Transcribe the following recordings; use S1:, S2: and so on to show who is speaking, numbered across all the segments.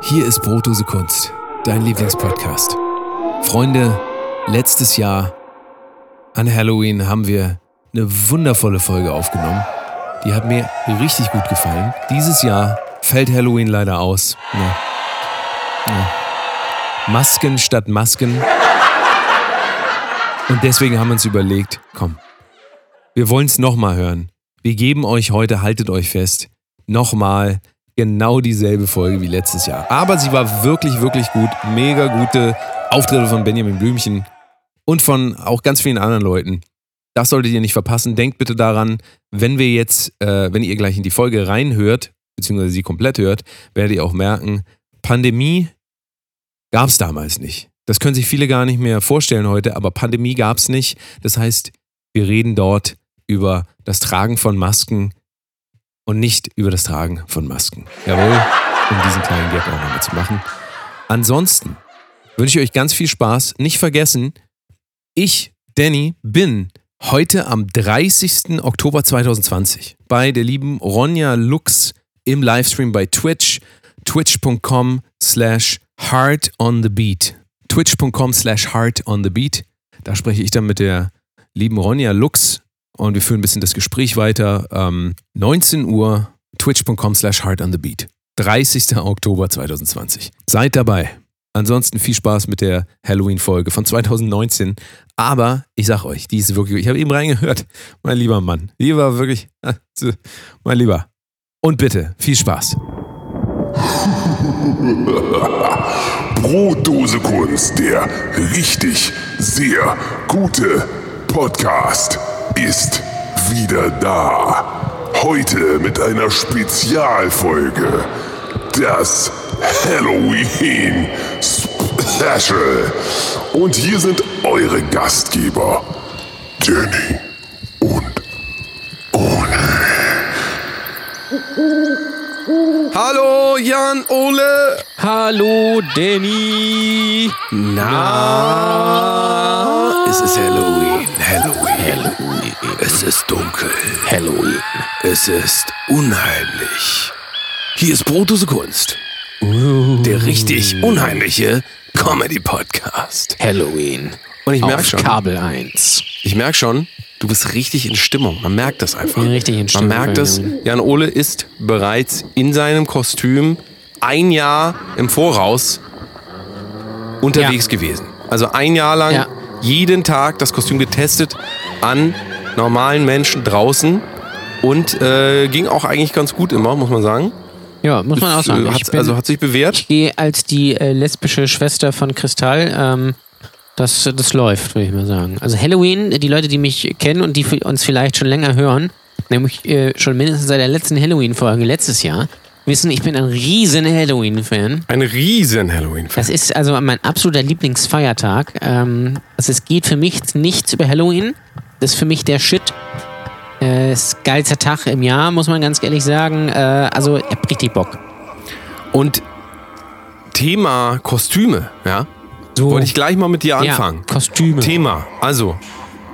S1: Hier ist Brotdose Kunst, dein Lieblingspodcast. Freunde, letztes Jahr an Halloween haben wir eine wundervolle Folge aufgenommen. Die hat mir richtig gut gefallen. Dieses Jahr fällt Halloween leider aus. Ja. Ja. Masken statt Masken. Und deswegen haben wir uns überlegt, komm, wir wollen es nochmal hören. Wir geben euch heute, haltet euch fest, nochmal genau dieselbe Folge wie letztes Jahr. Aber sie war wirklich, wirklich gut. Mega gute Auftritte von Benjamin Blümchen und von auch ganz vielen anderen Leuten. Das solltet ihr nicht verpassen. Denkt bitte daran, wenn wir jetzt, äh, wenn ihr gleich in die Folge reinhört, beziehungsweise sie komplett hört, werdet ihr auch merken, Pandemie gab es damals nicht. Das können sich viele gar nicht mehr vorstellen heute, aber Pandemie gab es nicht. Das heißt, wir reden dort über das Tragen von Masken, und nicht über das Tragen von Masken. Jawohl, um diesen kleinen Gag auch nochmal zu machen. Ansonsten wünsche ich euch ganz viel Spaß. Nicht vergessen, ich, Danny, bin heute am 30. Oktober 2020 bei der lieben Ronja Lux im Livestream bei Twitch, twitch.com slash heart on the beat. Twitch.com slash heart on the beat. Da spreche ich dann mit der lieben Ronja Lux und wir führen ein bisschen das Gespräch weiter. Ähm, 19 Uhr, twitch.com slash hard on the beat. 30. Oktober 2020. Seid dabei. Ansonsten viel Spaß mit der Halloween-Folge von 2019. Aber ich sag euch, die ist wirklich, ich habe eben reingehört, mein lieber Mann. Die war wirklich, mein Lieber. Und bitte, viel Spaß.
S2: Brotdose Kunst, der richtig sehr gute Podcast ist wieder da. Heute mit einer Spezialfolge. Das Halloween Special. Und hier sind eure Gastgeber. Danny und Ole.
S1: Hallo Jan Ole.
S3: Hallo Danny.
S1: Na, es ist Halloween. Halloween.
S3: Halloween.
S1: Es ist dunkel.
S3: Halloween.
S1: Es ist unheimlich. Hier ist Brotdose Kunst. Der richtig unheimliche Comedy-Podcast.
S3: Halloween.
S1: Und ich merke schon,
S3: Kabel 1.
S1: ich merke schon, du bist richtig in Stimmung. Man merkt das einfach.
S3: richtig in Stimmung
S1: Man merkt es. Jan Ole ist bereits in seinem Kostüm ein Jahr im Voraus unterwegs gewesen. Also ein Jahr lang
S3: Ja.
S1: jeden Tag das Kostüm getestet an normalen Menschen draußen und äh, ging auch eigentlich ganz gut immer, muss man sagen.
S3: Ja, muss man auch sagen.
S1: Äh,
S3: bin-
S1: also hat sich bewährt.
S3: Ich gehe als die äh, lesbische Schwester von Kristall. Ähm, das, das läuft, würde ich mal sagen. Also Halloween, die Leute, die mich kennen und die uns vielleicht schon länger hören, nämlich äh, schon mindestens seit der letzten Halloween-Folge letztes Jahr, wissen, ich bin ein riesen Halloween-Fan.
S1: Ein riesen Halloween-Fan.
S3: Das ist also mein absoluter Lieblingsfeiertag. Ähm, also es geht für mich nichts über Halloween. Das ist für mich der Shit. Äh, ist geilster Tag im Jahr, muss man ganz ehrlich sagen. Äh, also ich hab richtig Bock.
S1: Und Thema Kostüme, ja,
S3: So,
S1: wollte ich gleich mal mit dir
S3: ja,
S1: anfangen.
S3: Kostüme.
S1: Thema, also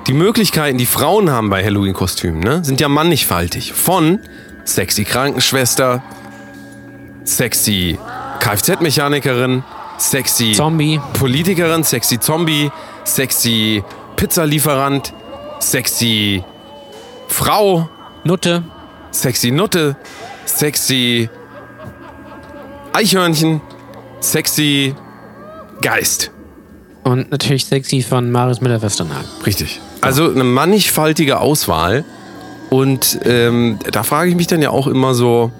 S1: die Möglichkeiten, die Frauen haben bei Halloween-Kostümen, ne, sind ja mannigfaltig. Von sexy Krankenschwester, sexy Kfz-Mechanikerin, sexy
S3: Zombie.
S1: Politikerin, sexy Zombie, sexy Pizzalieferant, sexy Frau,
S3: Nutte.
S1: sexy Nutte, sexy Eichhörnchen, sexy Geist.
S3: Und natürlich sexy von Marius Müller-Westernhagen.
S1: Richtig. Also eine mannigfaltige Auswahl. Und ähm, da frage ich mich dann ja auch immer so,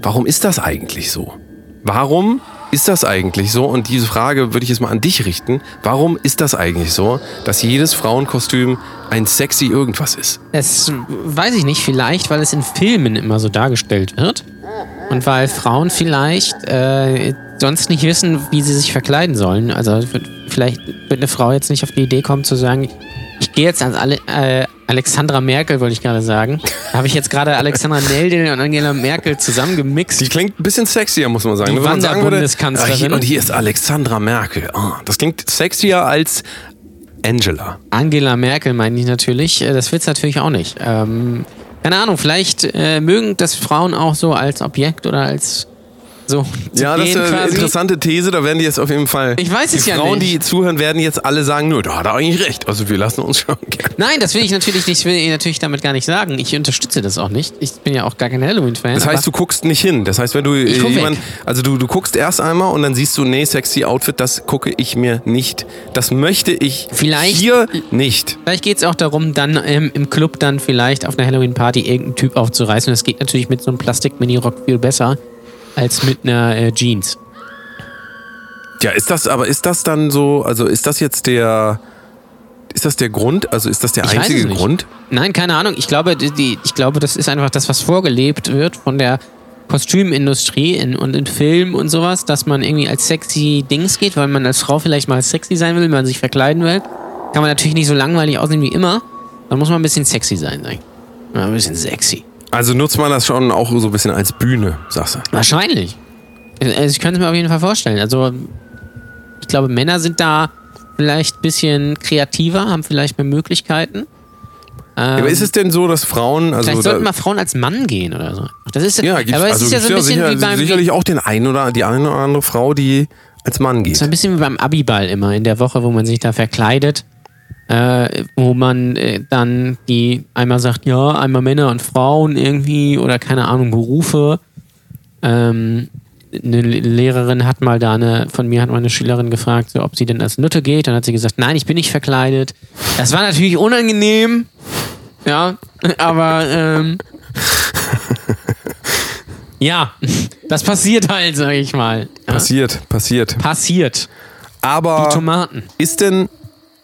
S1: warum ist das eigentlich so? Warum ist das eigentlich so? Und diese Frage würde ich jetzt mal an dich richten. Warum ist das eigentlich so, dass jedes Frauenkostüm ein sexy irgendwas ist?
S3: Es weiß ich nicht, vielleicht, weil es in Filmen immer so dargestellt wird. Und weil Frauen vielleicht äh, sonst nicht wissen, wie sie sich verkleiden sollen. Also vielleicht wird eine Frau jetzt nicht auf die Idee kommen zu sagen, ich gehe jetzt als Ale äh, Alexandra Merkel, wollte ich gerade sagen. Da habe ich jetzt gerade Alexandra Neldin und Angela Merkel zusammengemixt.
S1: Die klingt ein bisschen sexier, muss man sagen.
S3: Die
S1: Wenn man sagen würde, ah, hier, Und hier ist Alexandra Merkel. Ah, das klingt sexier als Angela.
S3: Angela Merkel meine ich natürlich. Äh, Das wird's natürlich auch nicht. Ähm, keine Ahnung, vielleicht äh, mögen das Frauen auch so als Objekt oder als so
S1: Ja, das ist eine
S3: quasi.
S1: interessante These, da werden die jetzt auf jeden Fall.
S3: Ich weiß es
S1: die
S3: ja
S1: Frauen,
S3: nicht.
S1: die zuhören, werden jetzt alle sagen, nö, da hat er eigentlich recht. Also wir lassen uns schon gerne.
S3: Nein, das will ich natürlich nicht, will ich natürlich damit gar nicht sagen. Ich unterstütze das auch nicht. Ich bin ja auch gar kein Halloween-Fan.
S1: Das heißt, du guckst nicht hin. Das heißt, wenn du
S3: Ich guck
S1: jemand,
S3: weg.
S1: also du, du guckst erst einmal und dann siehst du, nee, sexy Outfit, das gucke ich mir nicht. Das möchte ich
S3: Vielleicht-
S1: hier nicht.
S3: Vielleicht geht es auch darum, dann ähm, im Club dann vielleicht auf einer Halloween-Party irgendeinen Typ aufzureißen. Das geht natürlich mit so einem Plastik-Mini-Rock viel besser als mit einer äh, Jeans.
S1: Ja, ist das, aber ist das dann so, also ist das jetzt der, ist das der Grund? Also ist das der
S3: Ich
S1: einzige. Grund?
S3: Nein, keine Ahnung. Ich glaube, die, ich glaube, das ist einfach das, was vorgelebt wird von der Kostümindustrie in, und in Film und sowas, dass man irgendwie als sexy Dings geht, weil man als Frau vielleicht mal sexy sein will, wenn man sich verkleiden will. Kann man natürlich nicht so langweilig aussehen wie immer. Dann muss man ein bisschen sexy sein, ich. Ja, ein bisschen sexy.
S1: Also nutzt man das schon auch so ein bisschen als Bühne, sagst du?
S3: Wahrscheinlich. Also ich könnte es mir auf jeden Fall vorstellen. Also ich glaube, Männer sind da vielleicht ein bisschen kreativer, haben vielleicht mehr Möglichkeiten.
S1: Ja, aber ist es denn so, dass Frauen, also
S3: Vielleicht sollten mal Frauen als Mann gehen oder so. Das ist
S1: ja, gibt's,
S3: aber es
S1: also
S3: ist ja so ein bisschen
S1: sicher,
S3: wie beim
S1: sicherlich auch den einen oder die eine oder andere Frau, die als Mann geht.
S3: so ein bisschen wie beim Abiball immer in der Woche, wo man sich da verkleidet, äh, wo man äh, dann die einmal sagt, ja, einmal Männer und Frauen irgendwie oder keine Ahnung Berufe. Ähm, eine Lehrerin hat mal da eine, von mir hat mal eine Schülerin gefragt, so, ob sie denn als Nutte geht. Dann hat sie gesagt, nein, ich bin nicht verkleidet. Das war natürlich unangenehm. Ja, aber ähm, ja, das passiert halt, sag ich mal.
S1: Passiert, passiert.
S3: passiert.
S1: Aber
S3: Die Tomaten.
S1: ist denn,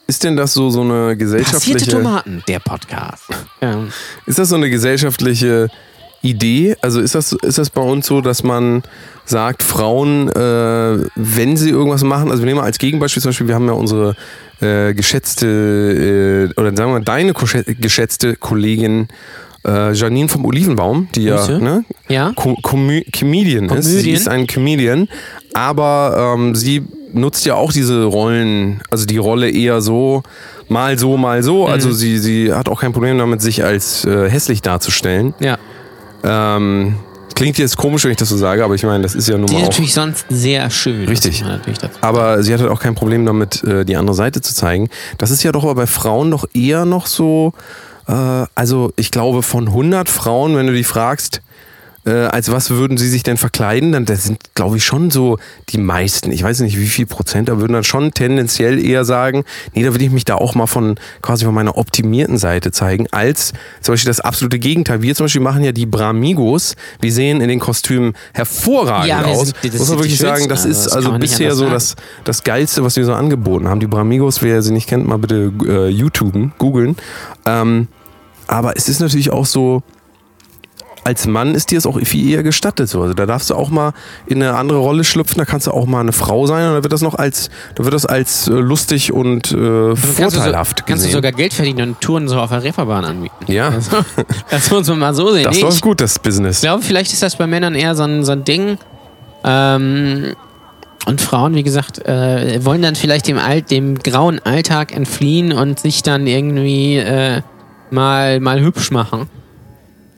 S1: ist denn das so, so eine
S3: Passierte
S1: gesellschaftliche,
S3: Tomaten, der Podcast. Ja.
S1: ist das so eine gesellschaftliche Idee? Also ist das, ist das bei uns so, dass man sagt, Frauen, äh, wenn sie irgendwas machen, also wir nehmen mal als Gegenbeispiel zum Beispiel, wir haben ja unsere äh, geschätzte, äh, oder sagen wir mal deine geschätzte Kollegin äh, Janine vom Olivenbaum, die ja, ne,
S3: Ja.
S1: Co Comü Comedian ist. Sie
S3: Comedian.
S1: ist ein Comedian, aber ähm, sie nutzt ja auch diese Rollen, also die Rolle eher so, mal so, mal so. Also
S3: Mhm.
S1: sie, sie hat auch kein Problem damit, sich als äh, hässlich darzustellen.
S3: ja.
S1: Ähm, klingt jetzt komisch, wenn ich das so sage, aber ich meine, das ist ja nun mal
S3: ist
S1: auch.
S3: natürlich sonst sehr schön.
S1: Richtig. Aber sie hat halt auch kein Problem damit, äh, die andere Seite zu zeigen. Das ist ja doch aber bei Frauen doch eher noch so, äh, also ich glaube von 100 Frauen, wenn du die fragst, äh, als was würden sie sich denn verkleiden, dann das sind, glaube ich, schon so die meisten. Ich weiß nicht, wie viel Prozent, da würden dann schon tendenziell eher sagen, nee, da will ich mich da auch mal von quasi von meiner optimierten Seite zeigen, als zum Beispiel das absolute Gegenteil. Wir zum Beispiel machen ja die Bramigos. Wir sehen in den Kostümen hervorragend
S3: Ja,
S1: aus.
S3: sind- das
S1: Muss man wirklich sagen, das ist also bisher so das, das Geilste, was wir so angeboten haben. Die Bramigos, wer sie nicht kennt, mal bitte äh, YouTuben, googeln. Ähm, aber es ist natürlich auch so, als Mann ist dir es auch viel eher gestattet. So. Also da darfst du auch mal in eine andere Rolle schlüpfen, da kannst du auch mal eine Frau sein und da wird das noch als, da wird das als äh, lustig und äh,
S3: Kannst du, so,
S1: vorteilhaft
S3: kannst du sogar Geld verdienen und Touren so auf der Reeperbahn anbieten.
S1: ja,
S3: Also, das muss man mal so sehen.
S1: das
S3: Nee,
S1: läuft
S3: ich
S1: gut, das Business.
S3: glaube, vielleicht ist das bei Männern eher so ein, so ein Ding. Ähm, und Frauen, wie gesagt, äh, wollen dann vielleicht dem, Alt, dem grauen Alltag entfliehen und sich dann irgendwie äh, mal, mal hübsch machen.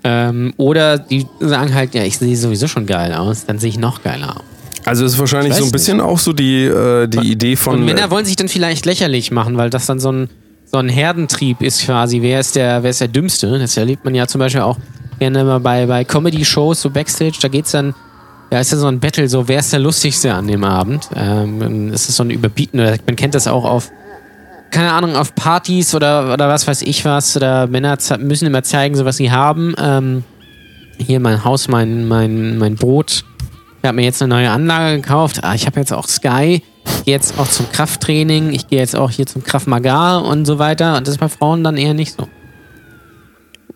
S3: Ähm, oder die sagen halt, ja, ich sehe sowieso schon geil aus, dann sehe ich noch geiler aus.
S1: Also es ist wahrscheinlich
S3: Ich
S1: so ein bisschen auch so die, äh, die Idee von.
S3: Und Männer
S1: äh,
S3: wollen sich dann vielleicht lächerlich machen, weil das dann so ein, so ein Herdentrieb ist quasi. Wer ist der, wer ist der Dümmste? Das erlebt man ja zum Beispiel auch gerne mal bei, bei Comedy-Shows, so Backstage. Da geht's dann, ja, ist ja so ein Battle, so wer ist der Lustigste an dem Abend? Ähm, es ist so ein Überbieten, oder man kennt das auch auf, keine Ahnung, auf Partys oder, oder was weiß ich was. Oder Männer müssen immer zeigen, so was sie haben. Ähm, hier mein Haus, mein, mein, mein Boot. Ich habe mir jetzt eine neue Anlage gekauft. Ah, ich habe jetzt auch Sky. Ich gehe jetzt auch zum Krafttraining. Ich gehe jetzt auch hier zum Kraft Maga und so weiter. Und das ist bei Frauen dann eher nicht so.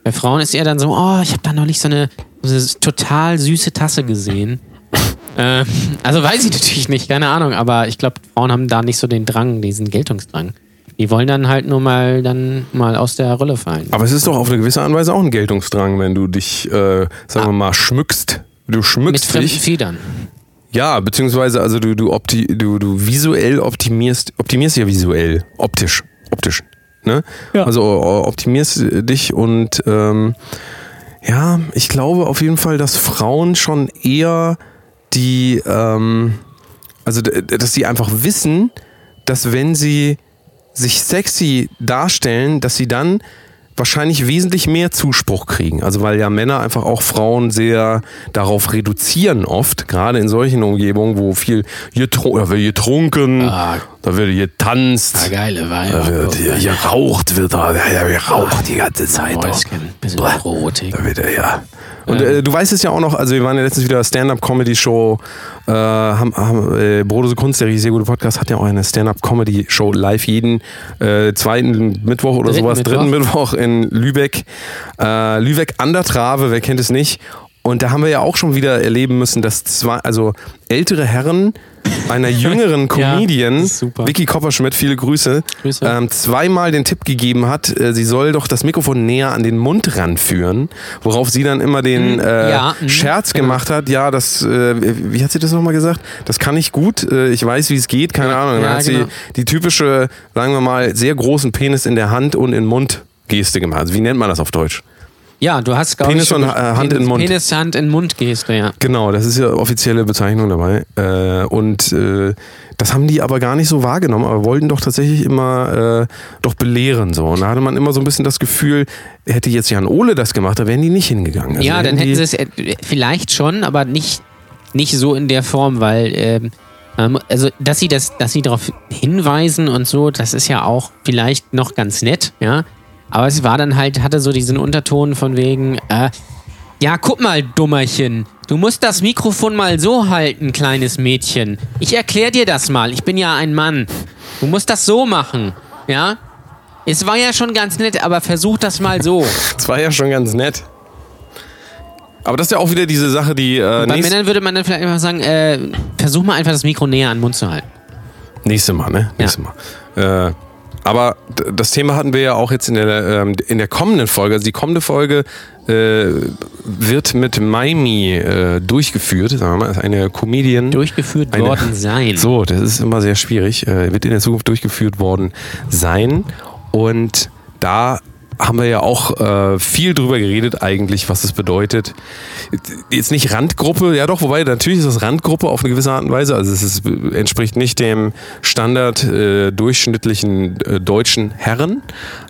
S3: Bei Frauen ist eher dann so, oh, ich habe da noch nicht so eine, so eine total süße Tasse gesehen. ähm, also weiß ich natürlich nicht, keine Ahnung. Aber ich glaube, Frauen haben da nicht so den Drang, diesen Geltungsdrang. Die wollen dann halt nur mal dann mal aus der Rolle fallen.
S1: aber es ist doch auf eine gewisse Art und Weise auch ein Geltungsdrang, wenn du dich, äh, sagen wir mal, schmückst. Du
S3: Mit
S1: schmückst
S3: fremden
S1: dich.
S3: Federn.
S1: Ja, beziehungsweise also du, du, opti du, du visuell optimierst, optimierst ja visuell, optisch, optisch. Ne?
S3: Ja.
S1: Also optimierst dich und ähm, ja, ich glaube auf jeden Fall, dass Frauen schon eher die, ähm, also dass die einfach wissen, dass wenn sie sich sexy darstellen, dass sie dann wahrscheinlich wesentlich mehr Zuspruch kriegen. Also weil ja Männer einfach auch Frauen sehr darauf reduzieren oft, gerade in solchen Umgebungen, wo viel getru da wird getrunken,
S3: Ah.
S1: da wird getanzt,
S3: geile
S1: da wird hier geraucht, wird da ja, geraucht die ganze Zeit. doch.
S3: bisschen. Erotik.
S1: Da wird er ja. Und äh, du weißt es ja auch noch, also wir waren ja letztens wieder Stand-Up-Comedy-Show, äh, haben, haben, äh, Brodose Kunst, der sehr gute Podcast, hat ja auch eine Stand-Up-Comedy-Show live jeden äh, zweiten Mittwoch oder
S3: Dritten
S1: sowas,
S3: Mittwoch.
S1: dritten Mittwoch in Lübeck. Äh, Lübeck an der Trave, wer kennt es nicht? Und da haben wir ja auch schon wieder erleben müssen, dass zwei, also ältere Herren einer jüngeren Comedian,
S3: super.
S1: Vicky Kopperschmidt, viele Grüße,
S3: Grüße.
S1: Ähm, zweimal den Tipp gegeben hat, äh, sie soll doch das Mikrofon näher an den Mund ranführen, worauf sie dann immer den äh,
S3: ja, mhm,
S1: Scherz
S3: genau.
S1: gemacht hat, ja, das, äh, wie hat sie das nochmal gesagt? Das kann ich gut, äh, ich weiß, wie es geht, keine Ahnung. Dann
S3: ja,
S1: hat
S3: genau.
S1: sie die typische, sagen wir mal, sehr großen Penis in der Hand und in Mund Geste gemacht. Also wie nennt man das auf Deutsch?
S3: Ja, du hast, glaube
S1: Penis
S3: ich, schon-
S1: und, äh, Hand
S3: Penis,
S1: in Mund.
S3: Penis, Hand in Mund Geste, ja.
S1: Genau, das ist ja offizielle Bezeichnung dabei. Äh, und äh, das haben die aber gar nicht so wahrgenommen, aber wollten doch tatsächlich immer äh, doch belehren so. Und da hatte man immer so ein bisschen das Gefühl, hätte jetzt Jan Ole das gemacht, da wären die nicht hingegangen. Also
S3: ja, dann hätten sie es äh, vielleicht schon, aber nicht, nicht so in der Form, weil ähm, also dass sie das, dass sie darauf hinweisen und so, das ist ja auch vielleicht noch ganz nett, ja. Aber es war dann halt, hatte so diesen Unterton von wegen, äh, ja, guck mal, Dummerchen. Du musst das Mikrofon mal so halten, kleines Mädchen. Ich erklär dir das mal. Ich bin ja ein Mann. Du musst das so machen. Ja? Es war ja schon ganz nett, aber versuch das mal so.
S1: Das war ja schon ganz nett. Aber das ist ja auch wieder diese Sache, die äh,
S3: Bei Männern würde man dann vielleicht einfach sagen, äh, versuch mal einfach das Mikro näher an den Mund zu halten.
S1: nächste Mal, ne? Nächste Mal. Äh, aber das Thema hatten wir ja auch jetzt in der, ähm, in der kommenden Folge. Also die kommende Folge äh, wird mit Maimi äh, durchgeführt. Sagen wir mal, ist eine Comedian.
S3: Durchgeführt
S1: Eine-
S3: worden sein.
S1: So, das ist immer sehr schwierig. Äh, wird in der Zukunft durchgeführt worden sein. Und da haben wir ja auch äh, viel drüber geredet eigentlich, was es bedeutet. Jetzt nicht Randgruppe, ja doch, wobei natürlich ist das Randgruppe auf eine gewisse Art und Weise. Also es ist, entspricht nicht dem Standard äh, durchschnittlichen äh, deutschen Herren,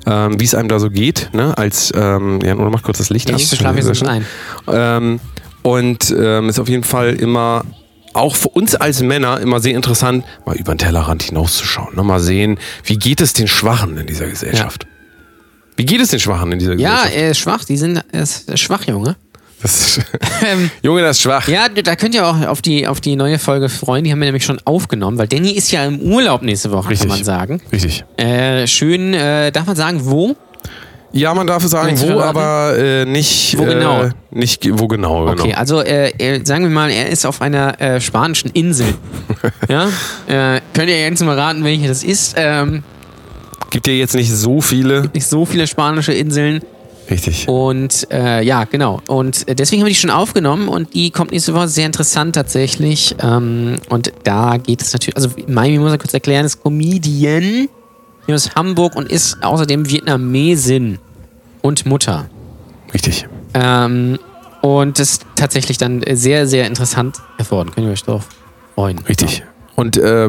S1: ähm, wie es einem da so geht, ne? Als ähm, ja, oder mach kurz das Licht
S3: Nee,
S1: ab.
S3: ich schlafe jetzt ein.
S1: Ähm, und ähm, ist auf jeden Fall immer auch für uns als Männer immer sehr interessant, mal über den Tellerrand hinauszuschauen. Ne? Mal sehen, wie geht es den Schwachen in dieser Gesellschaft? Wie geht es den Schwachen in dieser
S3: Ja,
S1: Gesellschaft?
S3: er ist schwach. Die sind er ist schwach, Junge.
S1: Das ist, Junge, das ist schwach.
S3: ja, da könnt ihr auch auf die, auf die neue Folge freuen. Die haben wir nämlich schon aufgenommen, weil Danny ist ja im Urlaub nächste Woche,
S1: Richtig.
S3: kann man sagen.
S1: Richtig.
S3: Äh, schön, äh, darf man sagen, wo?
S1: Ja, man darf sagen,
S3: du
S1: wo, aber äh, nicht.
S3: Wo genau?
S1: Äh, nicht wo genau, genau.
S3: Okay, also äh, er, sagen wir mal, er ist auf einer äh, spanischen Insel. ja? Äh, könnt ihr jetzt mal raten, welche das ist? Ähm,
S1: Gibt ja jetzt nicht so viele.
S3: nicht so viele spanische Inseln.
S1: Richtig.
S3: Und äh, ja, genau. Und äh, deswegen haben wir die schon aufgenommen und die kommt nächste Woche sehr interessant tatsächlich. Ähm, und da geht es natürlich, also Miami muss ich kurz erklären, ist Comedian hier aus Hamburg und ist außerdem Vietnamesin und Mutter.
S1: Richtig.
S3: Ähm, und ist tatsächlich dann sehr, sehr interessant geworden. Könnt ihr euch drauf freuen.
S1: Richtig. Und äh,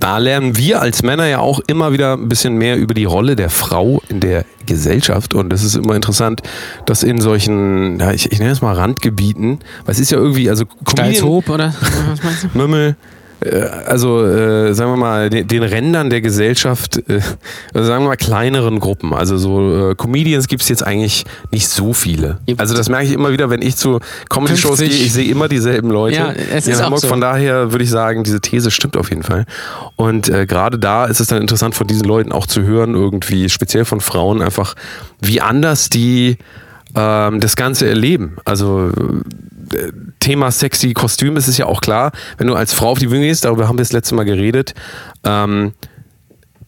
S1: da lernen wir als Männer ja auch immer wieder ein bisschen mehr über die Rolle der Frau in der Gesellschaft. Und es ist immer interessant, dass in solchen, ja, ich, ich nenne es mal Randgebieten, weil es ist ja irgendwie, also Comedian-
S3: oder? Was meinst du?
S1: Mömmel, äh, also äh, sagen wir mal, den, den Rändern der Gesellschaft, äh, also sagen wir mal kleineren Gruppen. Also so äh, Comedians gibt es jetzt eigentlich nicht so viele. Also das merke ich immer wieder, wenn ich zu Comedy-Shows gehe,
S3: 50.
S1: ich sehe immer dieselben Leute.
S3: Ja, es ist
S1: Hamburg.
S3: so.
S1: Von daher würde ich sagen, diese These stimmt auf jeden Fall. Und äh, gerade da ist es dann interessant von diesen Leuten auch zu hören, irgendwie speziell von Frauen einfach, wie anders die ähm, das Ganze erleben. Also äh, Thema sexy Kostüm ist es ja auch klar, wenn du als Frau auf die Bühne gehst, darüber haben wir das letzte Mal geredet. Ähm,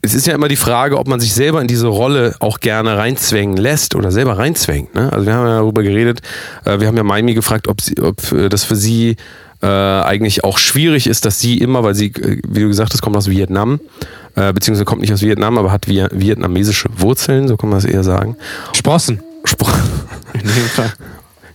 S1: es ist ja immer die Frage, ob man sich selber in diese Rolle auch gerne reinzwängen lässt oder selber reinzwängt. Ne? Also wir haben ja darüber geredet, äh, wir haben ja Maimi gefragt, ob, sie, ob äh, das für sie äh, eigentlich auch schwierig ist, dass sie immer, weil sie, äh, wie du gesagt hast, kommt aus Vietnam, äh, beziehungsweise kommt nicht aus Vietnam, aber hat vi- vietnamesische Wurzeln, so kann man es eher sagen.
S3: Sprossen. In dem Fall.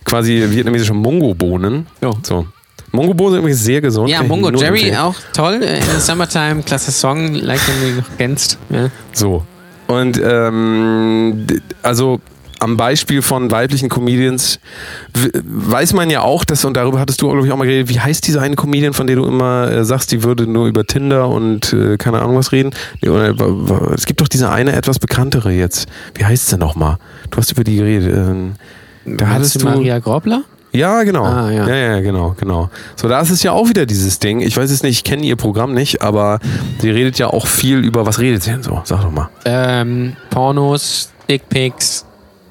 S1: quasi vietnamesische Mongo-Bohnen.
S3: Ja.
S1: So. Mongo-Bohnen sind übrigens sehr gesund.
S3: Ja, Mongo Jerry
S1: empfehlen.
S3: auch toll. äh, In the Summertime, klasse Song, like wenn du noch kennst. Ja.
S1: So. Und ähm, also am Beispiel von weiblichen Comedians weiß man ja auch, dass, und darüber hattest du, glaube ich, auch mal geredet, wie heißt diese eine Comedian, von der du immer äh, sagst, die würde nur über Tinder und äh, keine Ahnung was reden? Nee, oder, es gibt doch diese eine etwas bekanntere jetzt. Wie heißt sie nochmal? Du hast über die geredet. Ähm, da
S3: Meinst
S1: hattest
S3: du
S1: du.
S3: Maria Grobler?
S1: Ja, genau.
S3: Ah, ja.
S1: ja, ja, genau, genau. So, da ist es ja auch wieder dieses Ding. Ich weiß es nicht, ich kenne ihr Programm nicht, aber sie redet ja auch viel über, was redet sie denn so? Sag doch mal.
S3: Ähm, Pornos, Dickpics.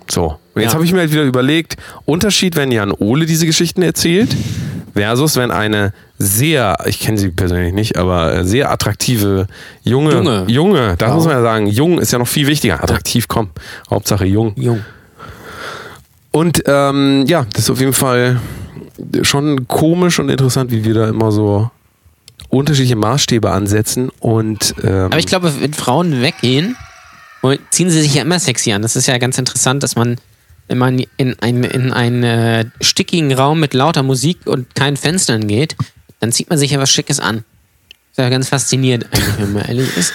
S1: So. Und jetzt
S3: Ja.
S1: habe ich mir halt wieder überlegt, Unterschied, wenn Jan Ole diese Geschichten erzählt, versus wenn eine sehr, ich kenne sie persönlich nicht, aber äh, sehr attraktive junge,
S3: Junge.
S1: junge, da
S3: Ja.
S1: muss man ja sagen, jung ist ja noch viel wichtiger. Attraktiv, komm, Hauptsache jung.
S3: Jung.
S1: Und ähm, ja, das ist auf jeden Fall schon komisch und interessant, wie wir da immer so unterschiedliche Maßstäbe ansetzen und ähm,
S3: Aber ich glaube, wenn Frauen weggehen, ziehen sie sich ja immer sexy an. Das ist ja ganz interessant, dass man, wenn man in, ein, in einen äh, stickigen Raum mit lauter Musik und keinen Fenstern geht, dann zieht man sich ja was Schickes an. Ist ja ganz faszinierend, eigentlich, wenn man ehrlich ist.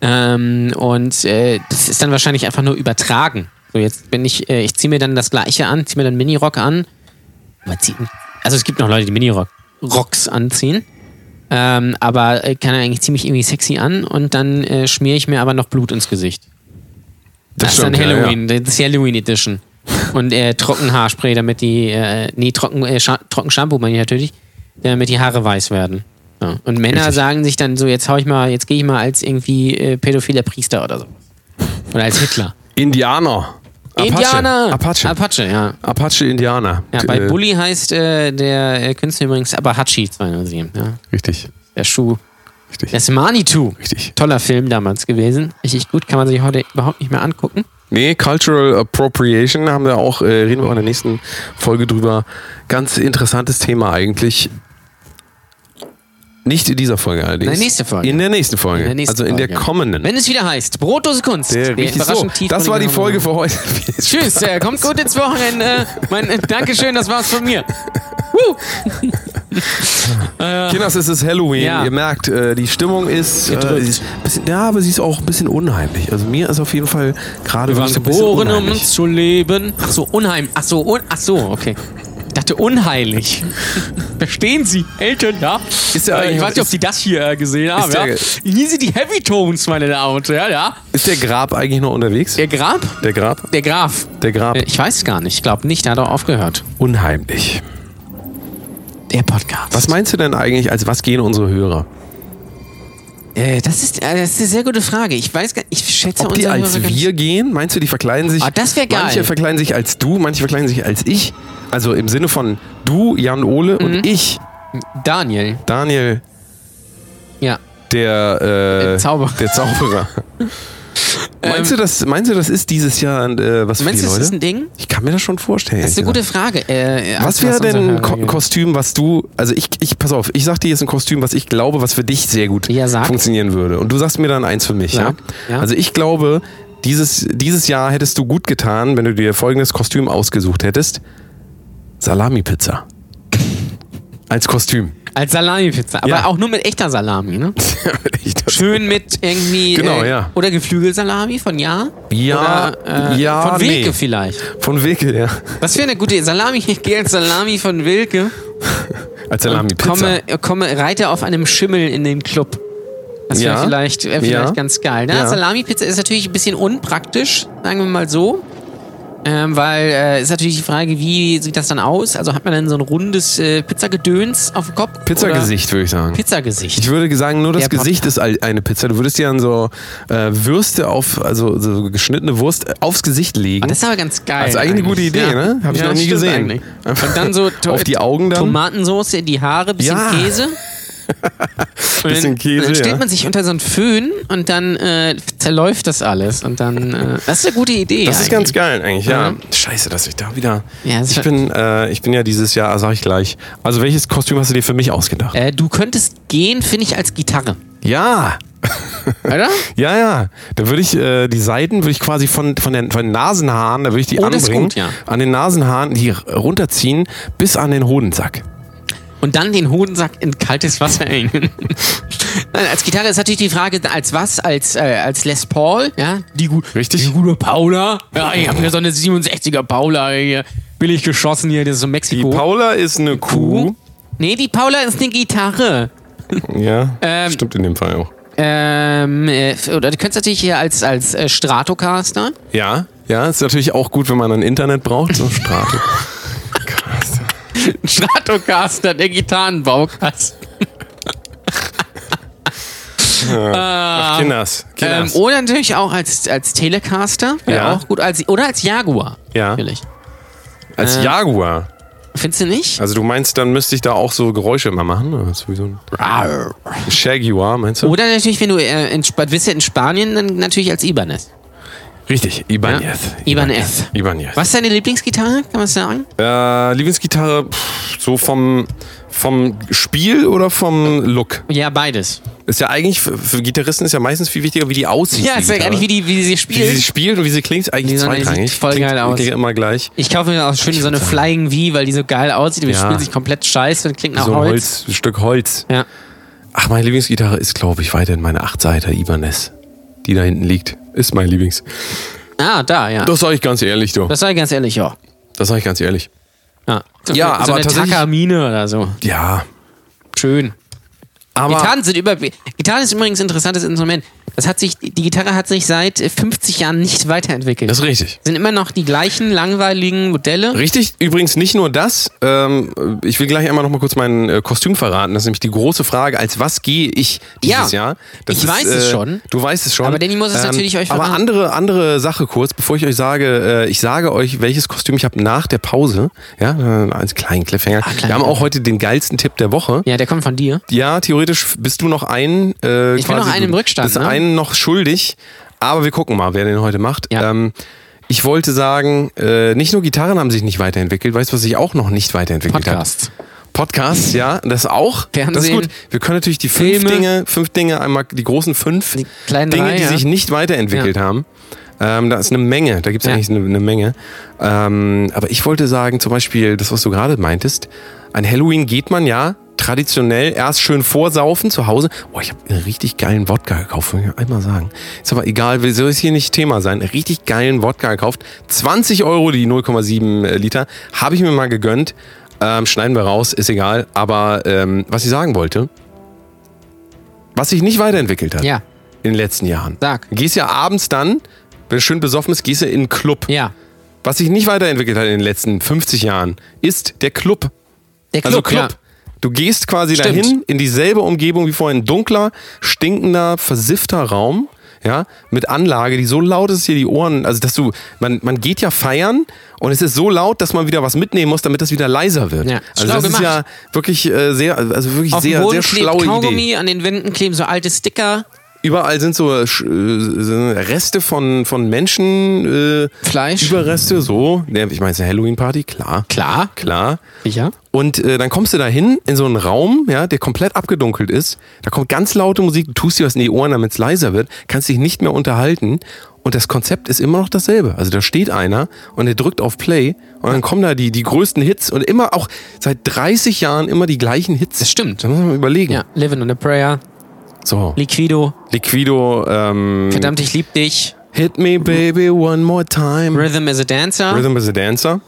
S3: Ähm, und äh, das ist dann wahrscheinlich einfach nur übertragen. So, jetzt bin ich, äh, ich ziehe mir dann das Gleiche an, ziehe mir dann Minirock an. Also es gibt noch Leute, die Minirock Rocks anziehen. Ähm, aber äh, kann er eigentlich ziemlich irgendwie sexy an und dann äh, schmiere ich mir aber noch Blut ins Gesicht. Das, ist dann
S1: stimmt, ja,
S3: Halloween, das ist Halloween Edition. Und äh, Trockenhaarspray, damit die, äh, nee, trocken, äh, Scha trocken Shampoo meine ich natürlich, damit die Haare weiß werden. So. Und Männer
S1: Richtig.
S3: sagen sich dann so, jetzt hau ich mal, jetzt gehe ich mal als irgendwie äh, pädophiler Priester oder so. Oder als Hitler.
S1: Indianer. Apache.
S3: Indianer!
S1: Apache.
S3: Apache, ja.
S1: Apache Indianer.
S3: Ja, bei
S1: Äh,
S3: Bully heißt äh, der äh, Künstler übrigens Apache 207. Ja.
S1: Richtig,
S3: Der Schuh.
S1: Richtig.
S3: Das Manitou.
S1: Richtig.
S3: Toller Film damals gewesen. Richtig gut, kann man sich heute überhaupt nicht mehr angucken.
S1: Nee, Cultural Appropriation haben wir auch, äh, reden wir auch in der nächsten Folge drüber. Ganz interessantes Thema eigentlich. Nicht in dieser Folge allerdings.
S3: In der nächsten Folge.
S1: In der nächsten Folge.
S3: In der nächsten
S1: also in der
S3: Folge.
S1: kommenden.
S3: Wenn es wieder heißt, brotlose Kunst.
S1: der, richtig so. Das war die Folge für heute.
S3: Tschüss, äh, kommt gut ins Wochenende. Mein, äh, Dankeschön, das war's von mir. Woo.
S1: Kinders, es ist Halloween.
S3: Ja.
S1: Ihr merkt, äh, die Stimmung ist, äh, ist bisschen, ja, aber sie ist auch ein bisschen unheimlich. Also mir ist auf jeden Fall gerade
S3: Wir waren geboren, um
S1: unheimlich.
S3: zu leben. Ach so, unheim. Ach so, un ach so, okay. Ich dachte unheilig. Verstehen Sie, Eltern, ja?
S1: Ist der
S3: Äh, ich weiß nicht, ob Sie das hier äh, gesehen haben,
S1: der
S3: ja? sind die Heavy Tones, meine Damen und Herren, ja?
S1: Ist der Grab eigentlich noch unterwegs?
S3: Der Grab?
S1: Der Grab?
S3: Der Graf.
S1: Der Grab.
S3: Äh, Ich weiß es gar nicht. Ich glaube nicht, der hat auch aufgehört.
S1: Unheimlich.
S3: Der Podcast.
S1: Was meinst du denn eigentlich, als was gehen unsere Hörer?
S3: Äh, das, ist, äh, das ist eine sehr gute Frage. Ich weiß gar ich schätze
S1: Ob die als
S3: Hörer
S1: wir gehen? Meinst du, die verkleiden sich?
S3: Ah, das wär geil.
S1: Manche verkleiden sich als du, manche verkleiden sich als ich. Also im Sinne von du, Jan Ole
S3: Mhm.
S1: und ich,
S3: Daniel.
S1: Daniel,
S3: Ja.
S1: der, äh,
S3: Der Zauberer.
S1: Der Zauberer. meinst, du, das, meinst du, das ist dieses Jahr äh, was für
S3: Meinst
S1: die
S3: du, das
S1: Leute?
S3: ist ein Ding?
S1: ich kann mir das schon vorstellen.
S3: Das ist eine gute Frage. Äh.
S1: Was wäre denn ein Ko. Kostüm, was du, also ich, ich, pass auf, ich sag dir jetzt ein Kostüm, was ich glaube, was für dich sehr gut
S3: Ja,
S1: funktionieren würde. Und du sagst mir dann eins für mich, ja?
S3: Ja.
S1: Also ich glaube, dieses, dieses Jahr hättest du gut getan, wenn du dir folgendes Kostüm ausgesucht hättest. Salami-Pizza. Als Kostüm.
S3: Als Salami-Pizza. Aber
S1: Ja.
S3: auch nur mit echter Salami, ne?
S1: Ich das-
S3: Schön mit irgendwie.
S1: Genau,
S3: äh,
S1: ja.
S3: Oder Geflügelsalami von Ja?
S1: Ja,
S3: Oder, äh,
S1: ja,
S3: Von Wilke
S1: nee.
S3: vielleicht.
S1: Von Wilke, ja.
S3: Was für eine gute Salami. Ich gehe als Salami von Wilke.
S1: Als Salami-Pizza.
S3: Komme, komme, reite auf einem Schimmel in den Club. Das wäre
S1: Ja.
S3: vielleicht, wär vielleicht
S1: Ja.
S3: ganz geil. Ne?
S1: Ja.
S3: Salami-Pizza ist natürlich ein bisschen unpraktisch, sagen wir mal so. Ähm, weil äh, ist natürlich die Frage, wie sieht das dann aus? Also hat man dann so ein rundes äh, Pizzagedöns auf dem Kopf?
S1: Pizzagesicht, würde ich sagen.
S3: Pizzagesicht.
S1: Ich würde sagen, nur das
S3: Der.
S1: Gesicht ist all- eine Pizza. Du würdest dir dann so äh, Würste auf, also so geschnittene Wurst aufs Gesicht legen.
S3: Ah, das ist aber ganz geil.
S1: Das ist eigentlich eine gute Idee, ne? Hab ich noch nie gesehen.
S3: eigentlich. Und dann so
S1: Auf die Augen dann?
S3: Tomatensauce in die Haare, bisschen
S1: Ja.
S3: Käse.
S1: Bisschen
S3: dann,
S1: Käse,
S3: Dann stellt man sich unter so einen Föhn und dann äh, zerläuft das alles. Und dann, äh, das ist eine gute Idee.
S1: Das ist ganz geil eigentlich, ja.
S3: Ja.
S1: Scheiße, dass ich da wieder.
S3: Ja,
S1: ich bin, äh, ich bin ja dieses Jahr, sag ich gleich. Also welches Kostüm hast du dir für mich ausgedacht?
S3: Äh, du könntest gehen, finde ich, als Gitarre.
S1: Ja.
S3: Oder?
S1: Ja, ja. Da würde ich äh, die Seiten würde ich quasi von, von, den, von den Nasenhaaren, da würde ich die
S3: Oh,
S1: anbringen,
S3: gut, ja.
S1: an den Nasenhaaren, die runterziehen bis an den Hodensack.
S3: Und dann den Hodensack in kaltes Wasser hängen. Nein, als Gitarre ist natürlich die Frage, als was? Als, äh, als Les Paul, ja? Die, gu
S1: Richtig.
S3: die gute Paula. Ja, ich habe hier so eine 67er Paula hier. Billig geschossen hier, das ist so
S1: Die
S3: Mexiko.
S1: Paula ist eine Kuh.
S3: Nee, die Paula ist eine Gitarre.
S1: Ja,
S3: Ähm,
S1: stimmt in dem Fall auch.
S3: Ähm, äh, oder du könntest natürlich hier als, als äh, Stratocaster.
S1: Ja, ja, ist natürlich auch gut, wenn man ein Internet braucht. So Strato. Krass.
S3: Stratocaster, der Gitarrenbaukasten.
S1: Ach, Kinders.
S3: Ähm,
S1: Kinders.
S3: oder natürlich auch als, als Telecaster.
S1: Ja.
S3: auch gut. Als, oder als Jaguar.
S1: ja,
S3: Natürlich.
S1: als
S3: äh,
S1: Jaguar.
S3: Findest du nicht?
S1: Also du meinst, dann müsste ich da auch so Geräusche immer machen? Oder so wie so ein Jaguar, meinst du?
S3: Oder natürlich, wenn du äh, in, bist ja in Spanien, dann natürlich als Ibanez.
S1: Richtig, Ibanez.
S3: Ibanez.
S1: Ibanez.
S3: Was ist deine Lieblingsgitarre? Kann man das sagen?
S1: Äh, Lieblingsgitarre, pff, so vom, vom Spiel oder vom Look?
S3: Ja, beides.
S1: Ist ja eigentlich, für, für Gitarristen ist ja meistens viel wichtiger, wie die aussieht.
S3: Ja,
S1: die
S3: ist ja eigentlich, wie, die, wie sie
S1: wie
S3: spielt.
S1: sie spielt und wie sie klingt, eigentlich
S3: Die
S1: zweitrangig.
S3: sieht voll
S1: klingt,
S3: geil aus.
S1: Klingt immer gleich.
S3: Ich kaufe mir auch schön so eine Flying V, weil die so geil aussieht. Die
S1: Ja.
S3: spielt sich komplett scheiße und klingt nach
S1: so ein,
S3: Holz.
S1: Holz, ein Stück Holz.
S3: Ja.
S1: Ach, meine Lieblingsgitarre ist, glaube ich, weiterhin meine 8-Seiter Ibanez. Die da hinten liegt. Ist mein Lieblings.
S3: Ah, da, ja.
S1: Das sage ich ganz ehrlich, du.
S3: Das sage ich ganz ehrlich, ja.
S1: Das sage ich ganz ehrlich.
S3: Ja, so,
S1: Ja,
S3: so
S1: aber
S3: eine
S1: tatsächlich-
S3: Takamine oder so.
S1: Ja.
S3: Schön.
S1: Aber
S3: Gitarren sind über. Gitarre ist übrigens ein interessantes Instrument. Das hat sich, die Gitarre hat sich seit äh, 50 Jahren nicht weiterentwickelt.
S1: das ist richtig.
S3: sind immer noch die gleichen langweiligen Modelle.
S1: Richtig, übrigens nicht nur das. Ähm, ich will gleich einmal noch mal kurz mein äh, Kostüm verraten. Das ist nämlich die große Frage, als was gehe ich dieses
S3: Ja,
S1: Jahr? Das
S3: ich weiß es schon.
S1: Du weißt es schon. Ähm,
S3: Aber Danny muss es natürlich euch
S1: Aber
S3: verraten.
S1: andere, andere Sache kurz, bevor ich euch sage, äh, ich sage euch, welches Kostüm ich habe nach der Pause. Ja, äh, als kleinen Cliffhanger.
S3: Ah,
S1: Wir haben auch heute den geilsten Tipp der Woche.
S3: Ja, der kommt von dir.
S1: Ja, theoretisch bist du noch einen. Äh,
S3: Ich bin noch einen im Rückstand?
S1: Einen noch schuldig, aber wir gucken mal, wer den heute macht.
S3: Ja.
S1: Ähm, ich wollte sagen, äh, nicht nur Gitarren haben sich nicht weiterentwickelt, weißt du, was sich auch noch nicht weiterentwickelt
S3: Podcast.
S1: hat? Podcasts, ja, das auch. Das ist
S3: Fernsehen.
S1: gut. Wir können natürlich die fünf
S3: Filme.
S1: Dinge, fünf Dinge, einmal die großen fünf
S3: Die
S1: Dinge,
S3: drei,
S1: die
S3: ja.
S1: sich nicht weiterentwickelt haben. Ähm, da ist eine Menge, da gibt es
S3: Ja.
S1: eigentlich eine, eine Menge. Ähm, aber ich wollte sagen, zum Beispiel, das, was du gerade meintest, an Halloween geht man ja traditionell erst schön vorsaufen zu Hause. Boah, ich habe einen richtig geilen Wodka gekauft, will ich einmal sagen. Ist aber egal, will- soll es hier nicht Thema sein. Einen richtig geilen Wodka gekauft. 20 Euro die 0,7 Liter. Habe ich mir mal gegönnt. Ähm, schneiden wir raus, ist egal. Aber ähm, was ich sagen wollte, was sich nicht weiterentwickelt hat
S3: Ja,
S1: in den letzten Jahren.
S3: Sag.
S1: Gehst ja abends dann, wenn du schön besoffen bist, gehst du in einen Club.
S3: ja.
S1: Was sich nicht weiterentwickelt hat in den letzten 50 Jahren, ist der Club.
S3: Der Club,
S1: Also Club.
S3: ja.
S1: Du gehst quasi
S3: Stimmt.
S1: dahin in dieselbe Umgebung wie vorhin. Dunkler, stinkender, versiffter Raum. Ja, mit Anlage, die so laut ist, hier die Ohren, also dass du, man, man geht ja feiern und es ist so laut, dass man wieder was mitnehmen muss, damit das wieder leiser wird.
S3: Ja,
S1: also das ist
S3: gemacht.
S1: ja wirklich äh, sehr, also wirklich
S3: Auf
S1: sehr, sehr schlaue
S3: Kaugummi,
S1: Idee.
S3: an den Wänden kleben so alte Sticker,
S1: Überall sind so, äh, äh, so Reste von, von Menschen, äh,
S3: Fleisch.
S1: Überreste, so. Ja, Ich meine, es ist eine Halloween-Party, klar.
S3: Klar.
S1: Klar.
S3: Sicher.
S1: Und äh, dann kommst du da hin in so einen Raum, ja, der komplett abgedunkelt ist. Da kommt ganz laute Musik, du tust dir was in die Ohren, damit es leiser wird, kannst dich nicht mehr unterhalten. Und das Konzept ist immer noch dasselbe. Also da steht einer und der drückt auf Play und dann kommen da die, die größten Hits und immer auch seit 30 Jahren immer die gleichen Hits.
S3: Das stimmt.
S1: Da muss man überlegen.
S3: Ja, Living on a Prayer,
S1: So.
S3: Liquido,
S1: Liquido, ähm,
S3: Verdammt, ich lieb dich,
S1: Hit me baby one more time.
S3: Rhythm is a Dancer,
S1: Rhythm is a Dancer.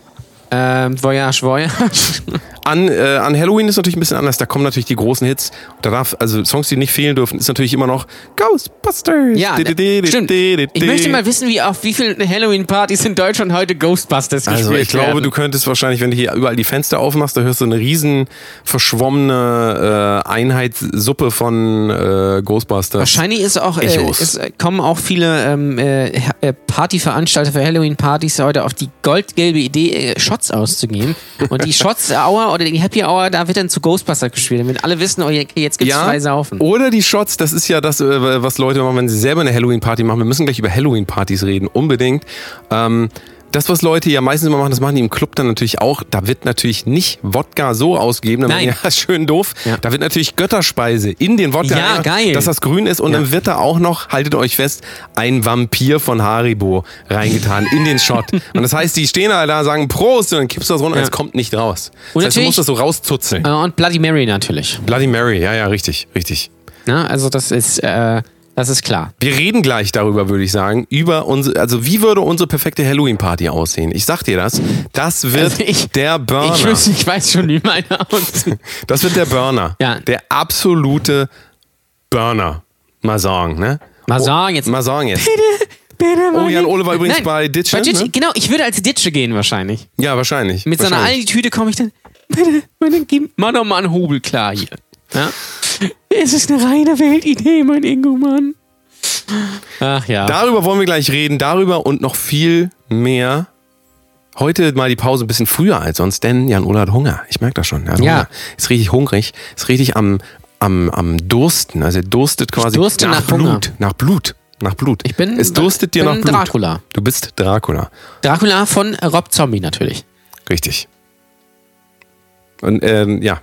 S3: Ähm, Voyage, Voyage.
S1: An, äh, an Halloween ist natürlich ein bisschen anders. Da kommen natürlich die großen Hits. Da darf, also Songs, die nicht fehlen dürfen, ist natürlich immer noch Ghostbusters.
S3: Ja, stimmt. Ich möchte mal wissen, wie auf wie vielen Halloween-Partys in Deutschland heute Ghostbusters
S1: Also
S3: gespielt
S1: ich glaube,
S3: werden.
S1: du könntest wahrscheinlich, wenn du hier überall die Fenster aufmachst, da hörst du eine riesen verschwommene äh, Einheitssuppe von äh, Ghostbusters.
S3: Wahrscheinlich ist auch, äh, es kommen auch viele ähm, äh, äh, Partyveranstalter für Halloween-Partys heute auf die goldgelbe Idee, äh, Shots auszugeben. Und die Shots-Hour oder die Happy Hour, da wird dann zu Ghostbusters gespielt, damit alle wissen, oh, jetzt gibt's
S1: Ja,
S3: zwei Saufen.
S1: oder die Shots, das ist ja das, äh, was Leute machen, wenn sie selber eine Halloween-Party machen. Wir müssen gleich über Halloween-Partys reden, unbedingt. Ähm, das, was Leute ja meistens immer machen, das machen die im Club dann natürlich auch. Da wird natürlich nicht Wodka so ausgegeben, dann
S3: Nein.
S1: ja, schön doof.
S3: Ja.
S1: Da wird natürlich Götterspeise in den Wodka,
S3: Ja,
S1: rein,
S3: geil.
S1: dass das grün ist. Und
S3: Ja.
S1: dann wird da auch noch, haltet euch fest, ein Vampir von Haribo reingetan in den Shot. und das heißt, die stehen halt da, sagen Prost und dann kippst du das runter und es kommt nicht raus.
S3: Und
S1: das heißt, du musst das so rauszuzeln.
S3: Äh, Und Bloody Mary natürlich.
S1: Bloody Mary, ja, ja, richtig, richtig.
S3: Ne? Also das ist, äh, das ist klar.
S1: Wir reden gleich darüber, würde ich sagen, über unsere, also wie würde unsere perfekte Halloween-Party aussehen? Ich sag dir das, das wird
S3: Also ich-
S1: der Burner.
S3: Ich, wüsste, ich weiß schon, wie meine aussieht.
S1: Das wird der Burner.
S3: Ja.
S1: Der absolute Burner. Mal sagen, ne?
S3: Mal sagen jetzt.
S1: Mal sagen jetzt.
S3: Bitte,
S1: Oh, Jan Ole war übrigens
S3: Nein,
S1: bei Ditsche.
S3: Bei Ditsche
S1: ne?
S3: Genau, ich würde als Ditsche gehen wahrscheinlich.
S1: Ja, wahrscheinlich.
S3: Mit so einer
S1: wahrscheinlich.
S3: Aldi-Tüte komme ich dann. Bitte, bitte, gib mal doch mal einen Hobel klar hier. Ja? Es ist eine reine Weltidee, mein Ingo, Mann. Ach ja.
S1: Darüber wollen wir gleich reden, darüber und noch viel mehr. Heute mal die Pause ein bisschen früher als sonst, denn Jan Ole hat Hunger. Ich merke das schon. Er hat
S3: Ja.
S1: Hunger. Ist richtig hungrig, ist richtig am, am, am Dursten. Also er durstet quasi
S3: durste nach
S1: Blut.
S3: Hunger.
S1: Nach Blut. Nach Blut.
S3: Ich bin-
S1: es durstet dir
S3: bin
S1: nach Blut.
S3: Dracula.
S1: Du bist Dracula.
S3: Dracula von Rob Zombie natürlich.
S1: Richtig. Und ähm, ja.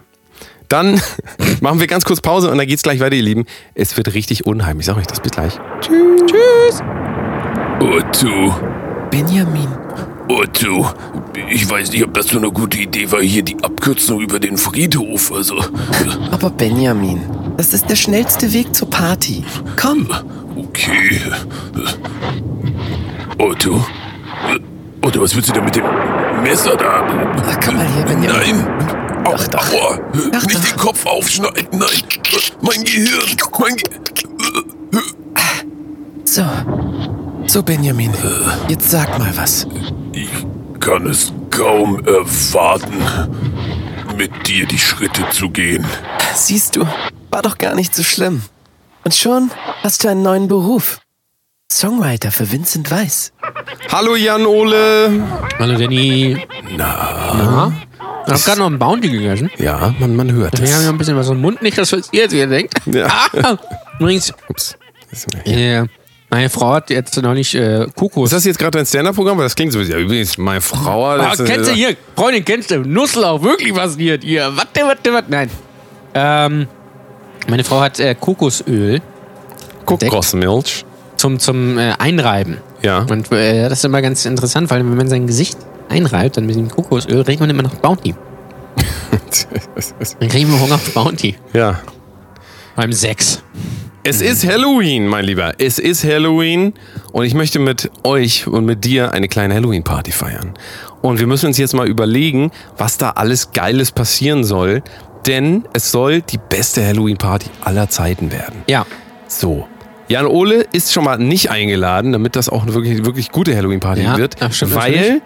S1: Dann machen wir ganz kurz Pause und dann geht's gleich weiter, ihr Lieben. Es wird richtig unheimlich. Ich sag euch das. Bis gleich.
S3: Tschüss.
S2: Otto,
S4: Benjamin.
S2: Otto, ich weiß nicht, ob das so eine gute Idee war, hier die Abkürzung über den Friedhof. Also,
S5: Aber Benjamin, das ist der schnellste Weg zur Party. Komm,
S2: okay. Otto? Otto, was willst du denn mit dem Messer da?
S5: Ach, komm mal hier, Benjamin.
S2: Nein! Au,
S5: Ach doch.
S2: Aua!
S5: Ach
S2: Nicht den Kopf aufschneiden, nein! Mein Gehirn! Mein Ge
S5: So. So, Benjamin. Jetzt sag mal was.
S2: Ich kann es kaum erwarten, mit dir die Schritte zu gehen.
S5: Siehst du, war doch gar nicht so schlimm. Und schon hast du einen neuen Beruf. Songwriter für Vincent Weiss.
S1: Hallo Jan Ole.
S3: Hallo Danny.
S2: Na,
S3: Na? Ich hab gerade noch einen Bounty gegessen.
S1: Ja, man, man hört
S3: Wir haben ja
S1: es.
S3: ein bisschen was im Mund, nicht, dass ihr jetzt hier denkt.
S1: Ja.
S3: Ah, übrigens,
S1: Ups. Das
S3: äh, meine Frau hat jetzt neulich äh, Kokos.
S1: Ist das jetzt gerade dein Stand-Up-Programm? Weil das klingt so. Ja, übrigens, meine Frau.
S3: Ah,
S1: Das,
S3: kennst du hier? Freundin, kennst du? Nusslauch, wirklich passiert hier. Warte, warte, warte. Nein. Ähm, meine Frau hat äh, Kokosöl
S1: Kokosmilch.
S3: zum, zum äh, Einreiben.
S1: Ja.
S3: Und äh, das ist immer ganz interessant, weil wenn man sein Gesicht einreibt, dann mit dem Kokosöl, riecht man immer nach Bounty. Dann kriegen wir Hunger auf Bounty.
S1: ja.
S3: Beim Sex.
S1: Es ist Halloween, mein Lieber. Es ist Halloween und ich möchte mit euch und mit dir eine kleine Halloween-Party feiern. Und wir müssen uns jetzt mal überlegen, was da alles Geiles passieren soll, denn es soll die beste Halloween-Party aller Zeiten werden.
S3: Ja.
S1: So. Jan Ole ist schon mal nicht eingeladen, damit das auch eine wirklich, wirklich gute Halloween-Party
S3: Ja,
S1: wird. weil
S3: natürlich.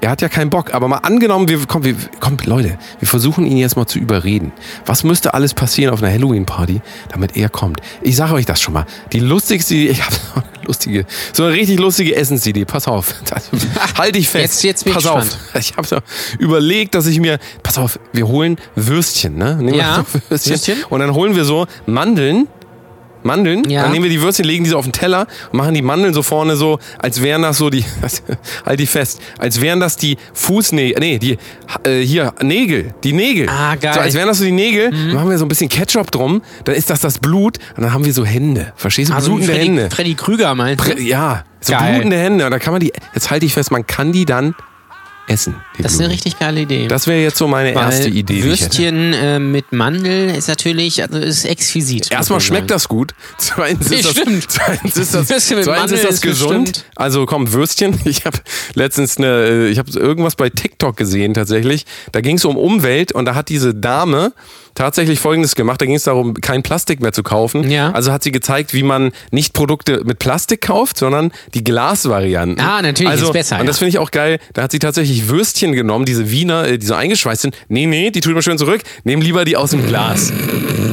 S1: Er hat ja keinen Bock. Aber mal angenommen, wir, komm, wir, komm, Leute, wir versuchen ihn jetzt mal zu überreden. Was müsste alles passieren auf einer Halloween-Party, damit er kommt? Ich sage euch das schon mal. Die lustigste, ich habe so eine lustige, so eine richtig lustige Essensidee. Pass auf. Das, halt dich fest.
S3: Jetzt- jetzt bin ich
S1: pass auf.
S3: gespannt.
S1: Ich habe so überlegt, dass ich mir, pass auf, wir holen Würstchen, ne? Nehmen wir
S3: Ja,
S1: so Würstchen.
S3: Würstchen.
S1: Und dann holen wir so Mandeln. Mandeln,
S3: Ja.
S1: dann nehmen wir die Würstchen, legen die so auf den Teller und machen die Mandeln so vorne so, als wären das so die, halt die fest, als wären das die Fußnägel, nee, die, äh, hier, Nägel, die Nägel.
S3: Ah, geil. Mhm.
S1: So, als wären das so die Nägel, dann machen wir so ein bisschen Ketchup drum, dann ist das das Blut und dann haben wir so Hände, verstehst du,
S3: Also
S1: blutende
S3: Freddy,
S1: Hände.
S3: Freddy Krüger meinst du?
S1: Prä- Ja, so
S3: Geil.
S1: blutende Hände und da kann man die, jetzt halte ich fest, man kann die dann essen.
S3: Das ist eine richtig geile Idee.
S1: Das wäre jetzt so meine
S3: Weil
S1: erste Idee.
S3: Würstchen äh, mit Mandel ist natürlich, also ist exquisit.
S1: Erstmal schmeckt das gut. Zweitens ist das,
S3: stimmt.
S1: zweitens ist das,
S3: Würstchen mit
S1: zweitens ist das
S3: ist
S1: gesund.
S3: bestimmt-
S1: Also komm, Würstchen. Ich habe letztens eine, äh, ich habe irgendwas bei TikTok gesehen tatsächlich. Da ging es um Umwelt und da hat diese Dame tatsächlich Folgendes gemacht. Da ging es darum, kein Plastik mehr zu kaufen.
S3: Ja.
S1: Also hat sie gezeigt, wie man nicht Produkte mit Plastik kauft, sondern die Glasvarianten.
S3: Ah, natürlich,
S1: also,
S3: ist besser,
S1: Und das finde ich auch geil. Da hat sie tatsächlich Würstchen genommen, diese Wiener, äh, die so eingeschweißt sind. Nee, nee, die tut mir schön zurück. Nehmen lieber die aus dem Glas.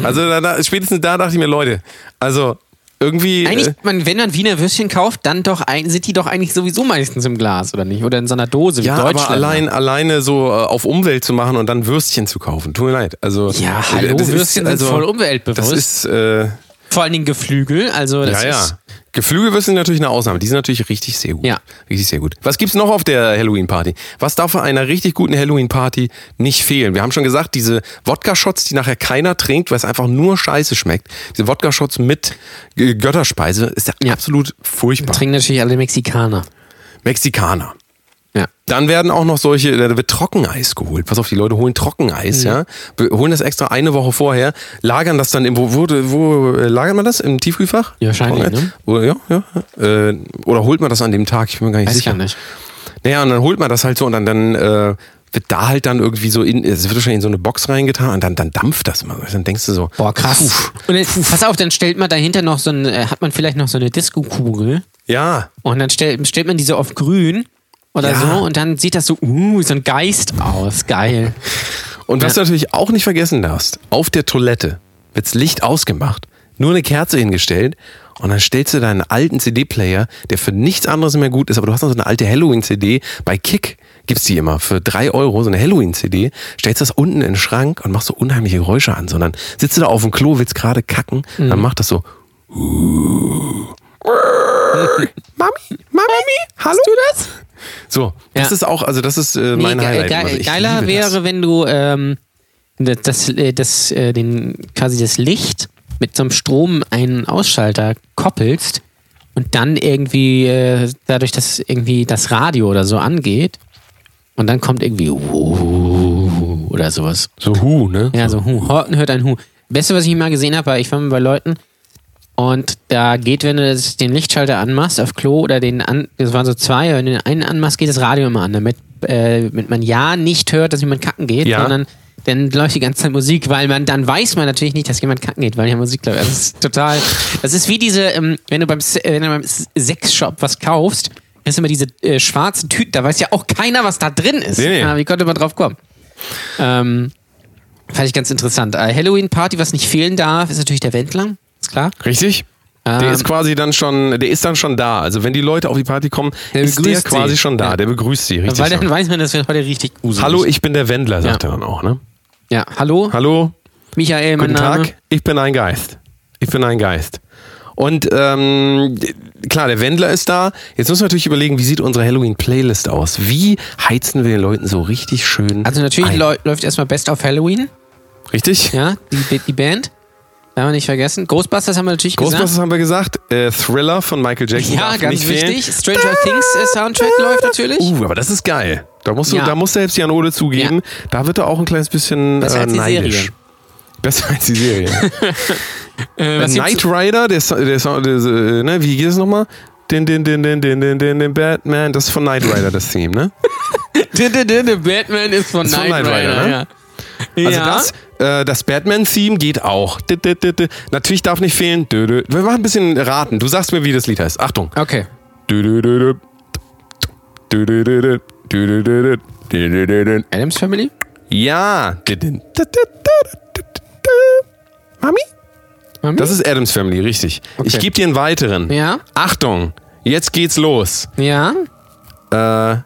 S1: Also da, da, spätestens da dachte ich mir, Leute, also irgendwie.
S3: Eigentlich,
S1: äh,
S3: man, wenn man Wiener Würstchen kauft, dann doch ein, sind die doch eigentlich sowieso meistens im Glas, oder nicht? Oder in so einer Dose wie
S1: ja,
S3: Deutschland.
S1: aber allein, alleine so äh, auf Umwelt zu machen und dann Würstchen zu kaufen. Tut mir leid. Also,
S3: Ja,
S1: äh,
S3: hallo,
S1: das ist-
S3: Würstchen sind voll umweltbewusst.
S1: Das ist, äh,
S3: Vor allen Dingen Geflügel, also das
S1: ja, ja. Geflügelwürste sind natürlich eine Ausnahme. Die sind natürlich richtig sehr gut.
S3: Ja.
S1: Richtig sehr gut. Was gibt's noch auf der Halloween-Party? Was darf bei einer richtig guten Halloween-Party nicht fehlen? Wir haben schon gesagt, diese Wodka-Shots, die nachher keiner trinkt, weil es einfach nur scheiße schmeckt. Diese Wodka-Shots mit Götterspeise ist ja,
S3: Ja.
S1: absolut furchtbar.
S3: Trinken natürlich alle Mexikaner.
S1: Mexikaner.
S3: Ja.
S1: Dann werden auch noch solche, da wird Trockeneis geholt. Pass auf, die Leute holen Trockeneis,
S3: Mhm.
S1: ja. Holen das extra eine Woche vorher, lagern das dann im, wo, wo, wo äh, lagert man das? Im Tiefkühlfach?
S3: Ja, wahrscheinlich,
S1: Trockeneis? Oder, ja, ja. Äh, oder holt man das an dem Tag? Ich bin mir gar nicht
S3: Weiß
S1: sicher.
S3: gar nicht.
S1: Naja, und dann holt man das halt so und dann, dann äh, wird da halt dann irgendwie so in, es wird wahrscheinlich in so eine Box reingetan und dann, dann dampft das immer. Dann denkst du so,
S3: Boah, krass. Und jetzt, pass auf, dann stellt man dahinter noch so ein, äh, hat man vielleicht noch so eine Disco-Kugel
S1: ja,
S3: und dann stellt, stellt man diese auf grün oder
S1: Ja.
S3: so und dann sieht das so, uh, so ein Geist aus. Geil.
S1: Und was
S3: Ja.
S1: du natürlich auch nicht vergessen darfst, auf der Toilette wirds Licht ausgemacht, nur eine Kerze hingestellt und dann stellst du deinen alten CD-Player, der für nichts anderes mehr gut ist, aber du hast noch so eine alte Halloween-CD, bei Kick gibt's die immer für drei Euro, so eine Halloween-CD, stellst das unten in den Schrank und machst so unheimliche Geräusche an, sondern sitzt du da auf dem Klo, willst gerade kacken, dann macht das so Mami, Mami, hallo? du das? So, das
S3: Ja.
S1: ist auch, also das ist äh,
S3: Nee,
S1: mein
S3: ge
S1: Highlight.
S3: ge
S1: Also ich
S3: geiler wäre, wenn du ähm, das, das, äh, das, äh, den, quasi das Licht mit so einem Strom einen Ausschalter koppelst und dann irgendwie äh, dadurch, dass irgendwie das Radio oder so angeht und dann kommt irgendwie oder sowas.
S1: So Hu, ne?
S3: Ja, so Hu. Horten hört ein Hu. Beste, was ich mal gesehen habe, war, ich war mal bei Leuten und da geht, wenn du den Lichtschalter anmachst auf Klo oder den an, das waren so zwei, wenn du den einen anmachst, geht das Radio immer an, damit, äh, damit man ja nicht hört, dass jemand kacken geht,
S1: Ja.
S3: sondern dann läuft die ganze Zeit Musik, weil man dann weiß man natürlich nicht, dass jemand kacken geht, weil ja Musik läuft. Das ist total. Das ist wie diese, ähm, wenn du beim, äh, wenn du beim Sexshop was kaufst, hast du immer diese äh, schwarzen Tüten, da weiß ja auch keiner, was da drin ist.
S1: Nee, nee.
S3: Ja, wie konnte man drauf kommen? Ähm, fand ich ganz interessant. Äh, Halloween-Party, was nicht fehlen darf, ist natürlich der Wendler. Ist klar.
S1: Richtig? Der
S3: Ähm,
S1: ist quasi dann schon, der ist dann schon da. Also wenn die Leute auf die Party kommen,
S3: Der
S1: ist der quasi
S3: sie.
S1: schon da.
S3: Ja.
S1: Der begrüßt sie, richtig.
S3: Weil dann weiß man, das wird heute richtig gruselig.
S1: Hallo, ich bin der Wendler, sagt
S3: Ja.
S1: er dann auch, ne?
S3: Ja, hallo,
S1: Hallo,
S3: Michael, mein
S1: guten
S3: Name.
S1: Tag, ich bin ein Geist. Ich bin ein Geist. Und ähm, klar, der Wendler ist da. Jetzt müssen wir natürlich überlegen, wie sieht unsere Halloween-Playlist aus? Wie heizen wir den Leuten so richtig schön
S3: Also natürlich
S1: ein?
S3: läu- läuft erstmal Best of Halloween,
S1: Richtig?
S3: ja, die, die Band. Darf man nicht vergessen. Ghostbusters haben wir natürlich
S1: Ghostbusters haben wir gesagt. Äh, Thriller von Michael Jackson.
S3: gesagt. Ja, ganz
S1: nicht fehlen.
S3: wichtig. Stranger Things äh, Soundtrack läuft natürlich.
S1: Uh, aber das ist geil. Da musst du,
S3: Ja.
S1: da muss selbst Jan Ole zugeben, da wird er auch ein kleines bisschen
S3: Besser
S1: äh, neidisch.
S3: Serie.
S1: Besser als die Serie.
S3: Äh,
S1: Äh, Knight Rider, der, der, Sa- der, äh, ne, wie geht es nochmal? Den, den, den, den, den, den, den, den Batman, das ist von Knight Rider, das Theme, ne?
S3: Der, der, der, der Batman ist von
S1: Ist
S3: Knight
S1: Rider,
S3: Rider,
S1: ne?
S3: ja.
S1: Also
S3: ja.
S1: das, das Batman-Theme geht auch. Natürlich darf nicht fehlen. Wir machen ein bisschen raten. Du sagst mir, wie das Lied heißt. Achtung.
S3: Okay. Adams Family?
S1: Ja. Mami?
S3: Mami?
S1: Das ist Adams Family, richtig. Ich
S3: Okay.
S1: gebe dir einen weiteren.
S3: Ja.
S1: Achtung, jetzt geht's los.
S3: Ja.
S1: Äh.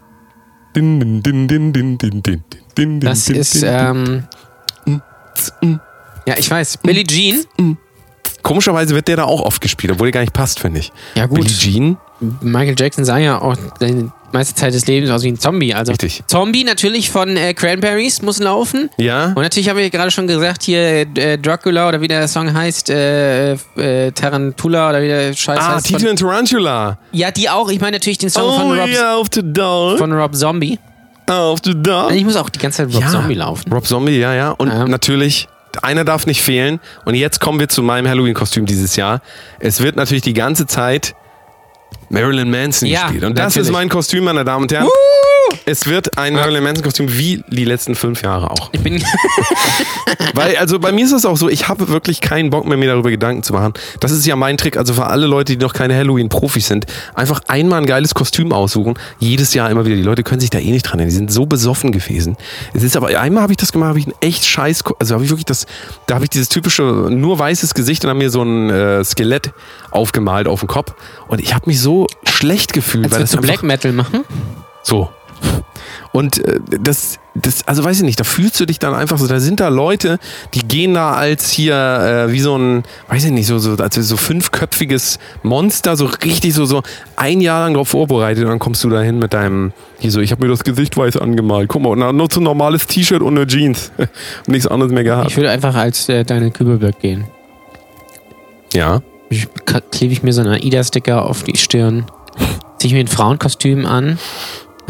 S3: Das ist, ähm. Ja, ich weiß. Billie Jean.
S1: Komischerweise wird der da auch oft gespielt, obwohl der gar nicht passt, finde ich.
S3: Ja, gut.
S1: Billie Jean?
S3: Michael Jackson sah ja auch die meiste Zeit des Lebens aus wie ein Zombie. Also
S1: Richtig.
S3: Zombie natürlich von äh, Cranberries muss laufen.
S1: Ja.
S3: Und natürlich habe ich gerade schon gesagt, hier äh, Dracula oder wie der Song heißt, äh, äh, Tarantula oder wie der Scheiß
S1: Ah,
S3: heißt.
S1: Tito
S3: Von,
S1: and Tarantula.
S3: ja, die auch. Ich meine natürlich den Song
S1: Oh,
S3: von, Rob,
S1: yeah, the
S3: von Rob Zombie.
S1: Auf the dog.
S3: Ich muss auch die ganze Zeit Rob Zombie laufen.
S1: Rob Zombie, ja, ja. Und
S3: Ja.
S1: natürlich, einer darf nicht fehlen. Und jetzt kommen wir zu meinem Halloween-Kostüm dieses Jahr. Es wird natürlich die ganze Zeit Marilyn Manson
S3: Ja,
S1: gespielt. Und das
S3: natürlich.
S1: ist mein Kostüm, meine Damen und Herren. Es wird ein Marilyn Manson-Kostüm wie die letzten fünf Jahre auch.
S3: Ich bin.
S1: Weil, also bei mir ist es auch so, ich habe wirklich keinen Bock mehr, mir darüber Gedanken zu machen. Das ist ja mein Trick, also für alle Leute, die noch keine Halloween-Profis sind, einfach einmal ein geiles Kostüm aussuchen. Jedes Jahr immer wieder. Die Leute können sich da eh nicht dran erinnern. Die sind so besoffen gewesen. Es ist aber, einmal habe ich das gemacht, habe ich ein echt scheiß, also habe ich wirklich das, da habe ich dieses typische, nur weißes Gesicht und habe mir so ein äh, Skelett aufgemalt auf dem Kopf. Und ich habe mich so schlecht gefühlt,
S3: Als
S1: weil das
S3: zu
S1: einfach,
S3: Black Metal machen.
S1: so. Und äh, das, das, also weiß ich nicht, da fühlst du dich dann einfach so, da sind da Leute, die gehen da als hier, äh, wie so ein, weiß ich nicht, so, so, als so fünfköpfiges Monster, so richtig so, so ein Jahr lang drauf vorbereitet und dann kommst du da hin mit deinem, hier so, ich habe mir das Gesicht weiß angemalt, guck mal, und nur so ein normales T-Shirt und eine Jeans und nichts anderes mehr gehabt.
S3: Ich würde einfach als äh, Daniel Kübelberg gehen.
S1: Ja.
S3: Ich, klebe ich mir so einen AIDA-Sticker auf die Stirn, ziehe ich mir ein Frauenkostüm an,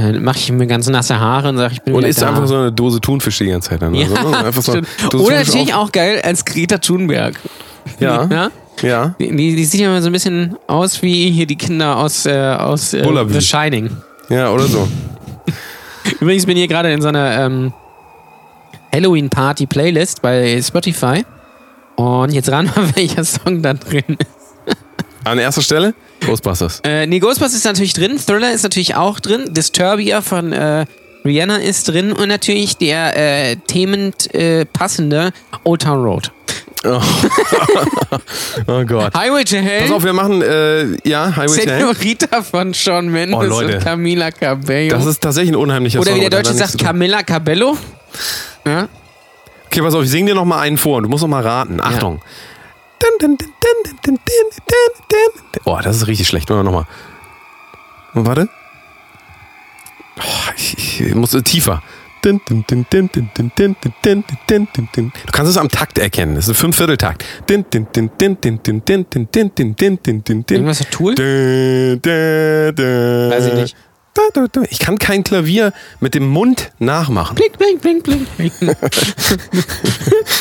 S3: dann mache ich mir ganz nasse Haare und sage, ich bin
S1: Und isst
S3: da.
S1: einfach so eine Dose Thunfisch die ganze Zeit dann.
S3: ja,
S1: also, ne? so,
S3: Oder natürlich auch geil als Greta Thunberg.
S1: Ja,
S3: Ja?
S1: ja.
S3: Die, die, die sieht ja immer so ein bisschen aus wie hier die Kinder aus, äh, aus äh. The Shining.
S1: Ja, oder so.
S3: Übrigens bin ich hier gerade in so einer ähm, Halloween-Party-Playlist bei Spotify. Und jetzt ran mal, welcher Song da drin ist.
S1: An erster Stelle Ghostbusters.
S3: Äh, nee, Ghostbusters ist natürlich drin, Thriller ist natürlich auch drin, Disturbia von äh, Rihanna ist drin und natürlich der äh, themend äh, passende Old Town Road.
S1: Oh Gott.
S3: Highway to Hell,
S1: Pass auf, wir machen, äh, ja, Highway to Hell.
S3: Senorita von Shawn Mendes
S1: Oh, Leute.
S3: und Camila Cabello.
S1: Das ist tatsächlich ein unheimlicher
S3: Oder
S1: Song.
S3: wie der Deutsche sagt. Camilla Cabello. Ja?
S1: Okay, pass auf, ich sing dir noch mal einen vor und du musst noch mal raten. Achtung. Dun, Oh, das ist richtig schlecht. Machen wir nochmal. Warte. Oh, ich, ich muss tiefer. Du kannst es am Takt erkennen. Das ist ein Fünfvierteltakt.
S3: Irgendwas Tool? Weiß ich nicht.
S1: Ich kann kein Klavier mit dem Mund nachmachen.
S3: Blink, blink, blink, blink. blink.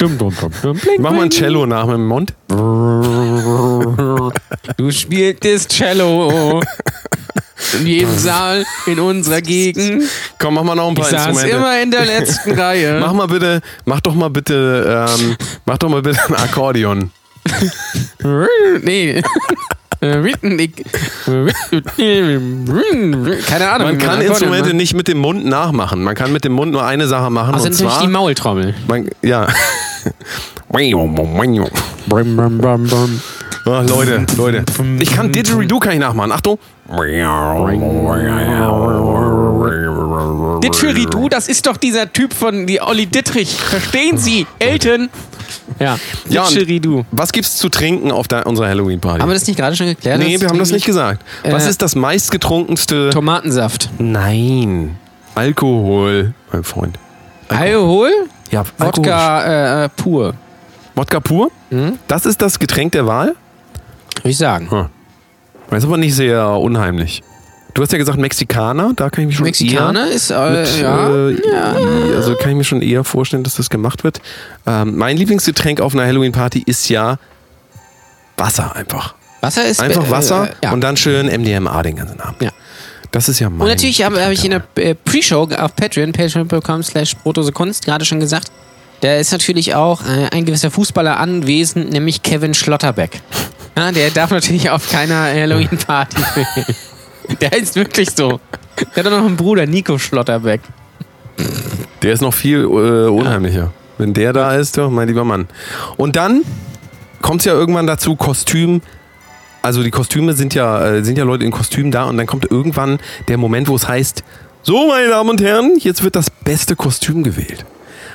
S3: dum, dum, dum, dum, blink,
S1: Mach mal ein. Cello nach mit dem Mund.
S3: Du spieltest Cello in jedem Saal in unserer Gegend.
S1: Komm, mach mal noch ein
S3: Ich
S1: paar
S3: saß
S1: Instrumente.
S3: immer in der letzten Reihe.
S1: Mach mal bitte, mach doch mal bitte, ähm, mach doch mal bitte ein Akkordeon.
S3: nee. Keine Ahnung.
S1: Man kann Instrumente nicht mit dem Mund nachmachen. Man kann mit dem Mund nur eine Sache machen.
S3: Also
S1: und
S3: natürlich
S1: zwar,
S3: die Maultrommel.
S1: man, ja. Ach, Leute, Leute. Ich kann Didgeridoo kann ich nachmachen. Achtung.
S3: Didgeridoo, das ist doch dieser Typ von die Olli Dittrich. Verstehen Sie? Elton. Ja,
S1: Ja, und
S3: Didgeridoo.
S1: Was gibt's zu trinken auf der, unserer Halloween-Party?
S3: Haben wir das nicht gerade schon geklärt?
S1: Nee, wir haben das nicht gesagt. Was
S3: Äh,
S1: ist das meistgetrunkenste?
S3: Tomatensaft.
S1: Nein. Alkohol, mein Freund.
S3: Alkohol?
S1: Ja, Alkohol.
S3: Wodka äh, pur.
S1: Wodka pur?
S3: Hm?
S1: Das ist das Getränk der Wahl?
S3: Würde ich sagen.
S1: Das ist aber nicht sehr unheimlich. Du hast ja gesagt Mexikaner, da kann ich mich schon
S3: Mexikaner
S1: eher
S3: ist, äh,
S1: mit,
S3: ja.
S1: äh, also kann ich mir schon eher vorstellen, dass das gemacht wird. Ähm, mein Lieblingsgetränk auf einer Halloween-Party ist ja Wasser einfach.
S3: Wasser ist.
S1: Einfach
S3: äh,
S1: Wasser
S3: äh, ja.
S1: und dann schön MDMA den ganzen Abend.
S3: Ja.
S1: Das ist ja mein
S3: Und natürlich habe hab ich in der äh, Pre-Show auf Patreon, patreon.com slash Kunst, gerade schon gesagt, da ist natürlich auch äh, ein gewisser Fußballer anwesend, nämlich Kevin Schlotterbeck. Ja, der darf natürlich auf keiner Halloween-Party fehlen. Der ist wirklich so. Der hat auch noch einen Bruder, Nico Schlotterbeck.
S1: Der ist noch viel äh, unheimlicher. Wenn der da ist, doch, mein lieber Mann. Und dann kommt es ja irgendwann dazu, Kostüm. Also die Kostüme sind ja, äh, sind ja Leute in Kostümen da und dann kommt irgendwann der Moment, wo es heißt, so meine Damen und Herren, jetzt wird das beste Kostüm gewählt.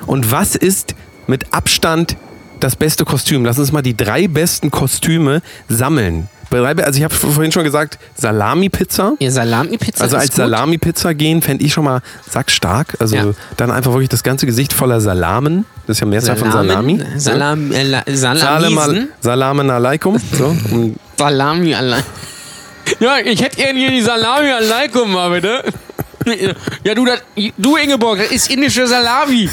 S1: Und was ist mit Abstand das beste Kostüm? Lass uns mal die drei besten Kostüme sammeln. Also ich habe vorhin schon gesagt, Salami-Pizza.
S3: Ihr Salami-Pizza
S1: Also als. Salami-Pizza gehen, fände ich schon mal sackstark. Also
S3: Ja.
S1: dann einfach wirklich das ganze Gesicht voller Salamen. Das ist ja Mehrzahl von Salami.
S3: Salam, äh, la-
S1: Salam,
S3: Salamisen.
S1: Salamen alaikum. So.
S3: Salami allein. Ja, ich hätte gerne hier die Salami alaikum mal bitte. Ja, du, das, du Ingeborg, das ist indische Salami.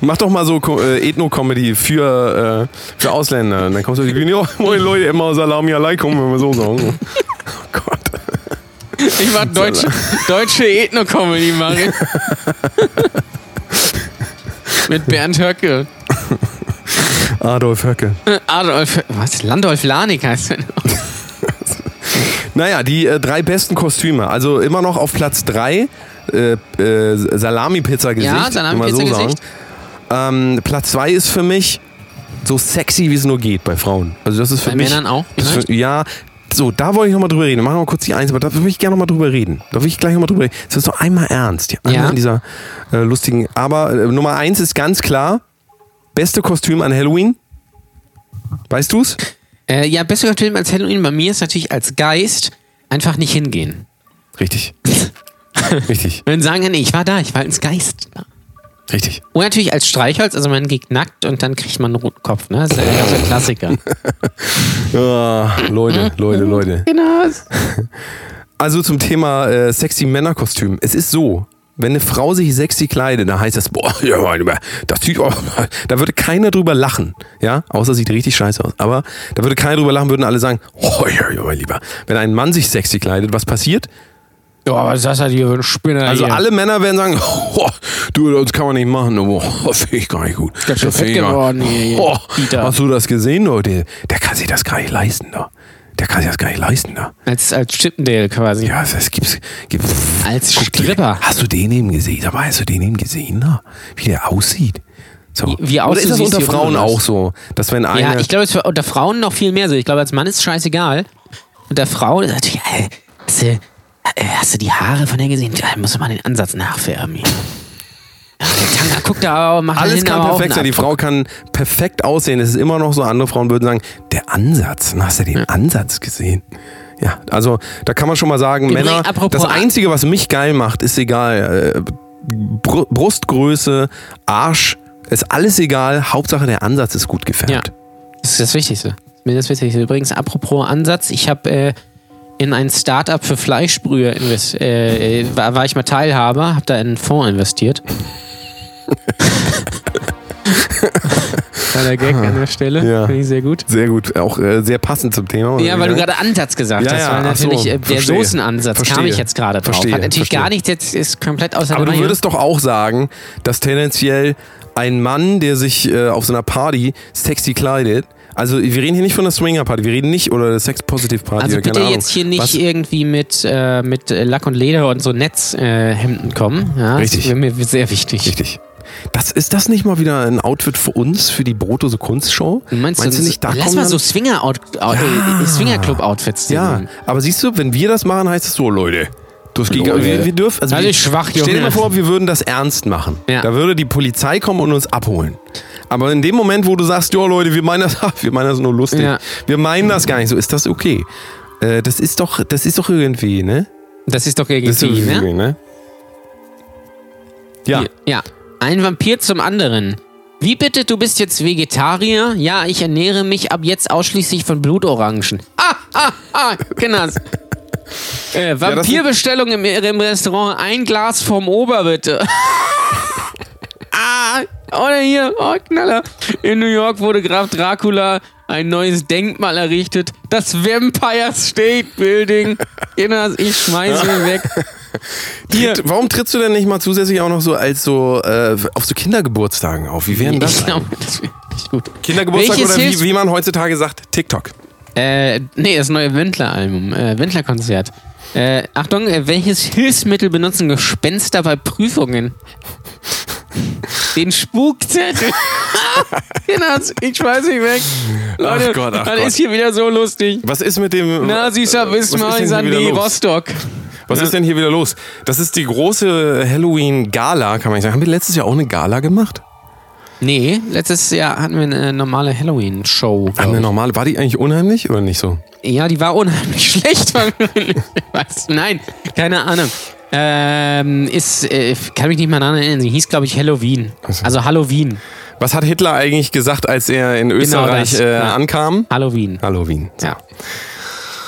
S1: Mach doch mal so äh, Ethno-Comedy für, äh, für Ausländer. Und dann kommst du die Bühne, moin Leute, immer Salami alaikum, wenn wir so sagen. Oh Gott.
S3: Ich war deutsche, deutsche Ethno-Comedy machen. Mit Bernd Höcke.
S1: Adolf Höcke.
S3: Adolf, was? Landolf Lanik heißt er noch.
S1: Naja, die äh, drei besten Kostüme. Also immer noch auf Platz drei äh, äh, Salami-Pizza-Gesicht.
S3: Ja, Salami-Pizza-Gesicht.
S1: sagen. Ähm, Platz zwei ist für mich so sexy, wie es nur geht bei Frauen. Also das ist für
S3: Bei
S1: mich.
S3: Männern auch,
S1: Das für, ja, So, da wollte ich nochmal drüber reden. Machen wir mal kurz die Eins, aber da will ich gerne nochmal drüber reden. Da will ich gleich nochmal drüber reden. Es ist doch einmal ernst. Ja, einmal
S3: Ja.
S1: in dieser äh, lustigen. Aber äh, Nummer eins ist ganz klar: beste Kostüm an Halloween. Weißt du's?
S3: Äh, ja, bester Film als Halloween bei mir ist natürlich als Geist einfach nicht hingehen.
S1: Richtig. Richtig.
S3: Und sagen, nee, ich war da, ich war als Geist da.
S1: Richtig.
S3: Und natürlich als Streichholz, also man geht nackt und dann kriegt man einen roten Kopf, ne? Das ist ja der ganze Klassiker.
S1: Ah, Leute, Leute, Leute.
S3: genau.
S1: Also zum Thema äh, sexy Männerkostüm. Es ist so, wenn eine Frau sich sexy kleidet, dann heißt das, boah, ja, mein Lieber, das sieht, oh, da würde keiner drüber lachen, ja, außer sieht richtig scheiße aus. Aber da würde keiner drüber lachen, würden alle sagen, oh, ja, ja, mein Lieber. Wenn ein Mann sich sexy kleidet, was passiert?
S3: Ja, was ist das halt hier für ein Spinner
S1: Also
S3: hier?
S1: alle Männer werden sagen, oh, du, das kann man nicht machen, oh, finde ich gar nicht gut.
S3: Ganz schön fett geworden hier,
S1: Oh,
S3: Dieter.
S1: hast du das gesehen, Leute? Der kann sich das gar nicht leisten, da. Der kann sich das gar nicht leisten, da.
S3: als, als Chippendale quasi.
S1: Ja, das gibt's. Gibt,
S3: Als Stripper.
S1: Hast du den eben gesehen? Aber hast du den eben gesehen, ne? wie der aussieht? So.
S3: Wie-
S1: Oder ist das unter Frauen auch so, dass wenn eine
S3: Ja, ich glaube, es ist unter Frauen noch viel mehr so. Ich glaube, als Mann ist es scheißegal. Unter Frauen ist natürlich, äh, hast, du, äh, hast du die Haare von der gesehen? Da muss man den Ansatz nachfärben. hier. Ja, der Tanga guckt da auch, macht
S1: alles kann perfekt sein, die Frau kann perfekt aussehen. Es ist immer noch so, andere Frauen würden sagen, der Ansatz, hast du den Ansatz gesehen? Ja, also da kann man schon mal sagen,
S3: Übrigens,
S1: Männer, das Einzige, was mich geil macht, ist egal. Äh, Br Brustgröße, Arsch, ist alles egal. Hauptsache der Ansatz ist gut gefärbt.
S3: Ja. Das ist das Wichtigste. Mir das Wichtigste. Übrigens, apropos Ansatz, ich habe äh, in ein Startup für Fleischbrühe invest äh, äh, war, war ich mal Teilhaber, habe da in einen Fonds investiert. Kleiner Gag an der Stelle.
S1: Ja.
S3: Finde ich sehr gut.
S1: Sehr gut, auch äh, sehr passend zum Thema.
S3: Ja, weil du gerade Ansatz gesagt
S1: Ja,
S3: hast,
S1: ja,
S3: weil
S1: ach so,
S3: natürlich äh, der
S1: verstehe.
S3: Soßenansatz kam ich jetzt gerade drauf.
S1: Verstehe,
S3: Hat natürlich
S1: verstehe.
S3: gar nichts, jetzt ist komplett außer
S1: Aber du würdest doch auch sagen, dass tendenziell ein Mann, der sich äh, auf so einer Party sexy kleidet, also wir reden hier nicht von einer Swinger-Party, wir reden nicht, oder einer Sex-Positive-Party,
S3: Also bitte jetzt hier nicht
S1: Was-
S3: irgendwie mit, äh, mit Lack und Leder und so Netzhemden äh, kommen. Ja,
S1: Richtig.
S3: Das wäre mir sehr wichtig.
S1: Richtig. Das, ist das nicht mal wieder ein Outfit für uns, für die Brotose Kunstshow?
S3: Du meinst,
S1: Meinst du nicht, da
S3: lass mal so Swinger äh, Swinger Club Outfits.
S1: Ja,
S3: nehmen.
S1: aber siehst du, wenn wir das machen, heißt es so, Leute. Das gar-
S3: Leute.
S1: wir, wir dürfen, also
S3: Das
S1: wir,
S3: schwach,
S1: Stell dir
S3: Junge.
S1: mal vor, wir würden das ernst machen.
S3: Ja.
S1: Da würde die Polizei kommen und uns abholen. Aber in dem Moment, wo du sagst, ja Leute, wir meinen das, wir meinen das nur lustig.
S3: Ja.
S1: Wir meinen das gar nicht so. Ist das okay? Äh, das ist doch, das ist doch irgendwie, ne?
S3: Das ist doch
S1: Das ist
S3: irgendwie, ne?
S1: irgendwie, ne? Ja.
S3: Hier, ja. Ein Vampir zum anderen. Wie bitte, du bist jetzt Vegetarier? Ja, ich ernähre mich ab jetzt ausschließlich von Blutorangen. Ah, ah, ah, genau. Äh, Vampirbestellung im, im Restaurant, ein Glas vom Ober bitte. ah, oder hier, oh Knaller. In New York wurde Graf Dracula ein neues Denkmal errichtet. Das Vampire State Building. Genau, ich schmeiße ihn weg. Hier.
S1: Tritt, warum trittst du denn nicht mal zusätzlich auch noch so als so äh, auf so Kindergeburtstagen auf? Wie wären das?
S3: Ich glaube, das wäre nicht gut.
S1: Kindergeburtstag
S3: Welches
S1: oder wie, wie man heutzutage sagt, TikTok.
S3: Äh, nee, das neue Wendler-Album, äh, Wendler-Konzert. Äh, Achtung, äh, welches Hilfsmittel benutzen Gespenster bei Prüfungen? Den genau, ich schmeiß mich weg. Leute,
S1: Gott, ach
S3: das
S1: Gott.
S3: ist hier wieder so lustig.
S1: Was ist mit dem.
S3: Na, süßer
S1: was ist denn
S3: Wismar,
S1: hier
S3: Sandy,
S1: wieder los?
S3: Rostock.
S1: Was ist denn hier wieder los? Das ist die große Halloween-Gala, kann man nicht sagen. Haben wir letztes Jahr auch eine Gala gemacht?
S3: Nee, letztes Jahr hatten wir eine normale Halloween-Show.
S1: Eine normale. War die eigentlich unheimlich oder nicht so?
S3: Ja, die war unheimlich schlecht. Was? Nein, keine Ahnung. Ähm, ist, äh, kann mich nicht mal daran erinnern. Sie hieß, glaube ich, Halloween. Also Halloween.
S1: Was hat Hitler eigentlich gesagt, als er in Österreich
S3: das,
S1: äh,
S3: ja.
S1: ankam?
S3: Halloween.
S1: Halloween.
S3: Ja.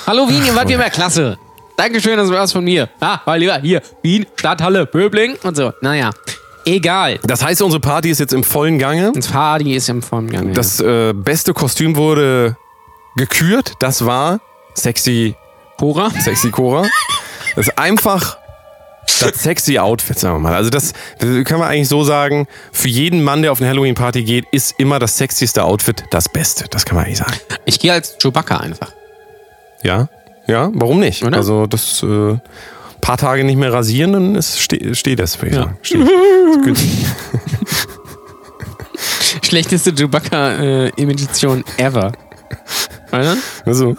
S3: Halloween, ihr wart immer klasse. Dankeschön, das war's von mir. Ah, war lieber hier. Wien, Stadthalle, Böbling und so. Naja, egal.
S1: Das heißt, unsere Party ist jetzt im vollen Gange.
S3: Das Party ist im Vollgang. ja.
S1: Das äh, beste Kostüm wurde gekürt. Das war Sexy,
S3: Cora?
S1: Sexy Cora. Das ist einfach das sexy Outfit, sagen wir mal. Also das, das können wir eigentlich so sagen, für jeden Mann, der auf eine Halloween-Party geht, ist immer das sexyste Outfit das Beste. Das kann man eigentlich sagen.
S3: Ich gehe als Chewbacca einfach.
S1: Ja? Ja, warum nicht?
S3: Oder?
S1: Also das äh, paar Tage nicht mehr rasieren, dann ist, ste steht das, würde ich
S3: Ja.
S1: sagen. Steht.
S3: Schlechteste Chewbacca-Imitation ever. Oder?
S1: Also,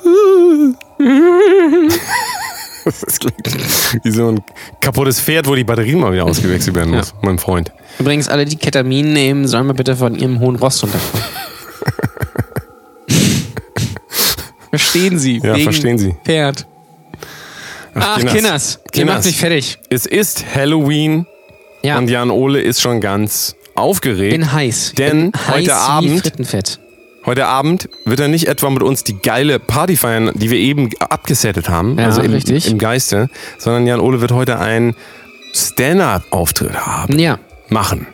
S1: Das klingt wie so ein kaputtes Pferd, wo die Batterien mal wieder ausgewechselt werden muss, mein Freund.
S3: Übrigens, alle, die Ketamin nehmen, sollen mal bitte von ihrem hohen Ross runterkommen. verstehen Sie.
S1: Ja, verstehen Sie.
S3: Pferd. Ach,
S1: Kinders.
S3: Kinders. Ihr macht mich fertig.
S1: Es ist Halloween
S3: Ja.
S1: und Jan Ole ist schon ganz aufgeregt.
S3: bin heiß.
S1: Denn
S3: bin
S1: heute
S3: heiß
S1: Abend-
S3: Frittenfett.
S1: Heute Abend wird er nicht etwa mit uns die geile Party feiern, die wir eben abgesettet haben,
S3: Ja,
S1: also im,
S3: richtig.
S1: im Geiste, sondern Jan Ole wird heute einen Stand-up-Auftritt haben,
S3: Ja,
S1: machen.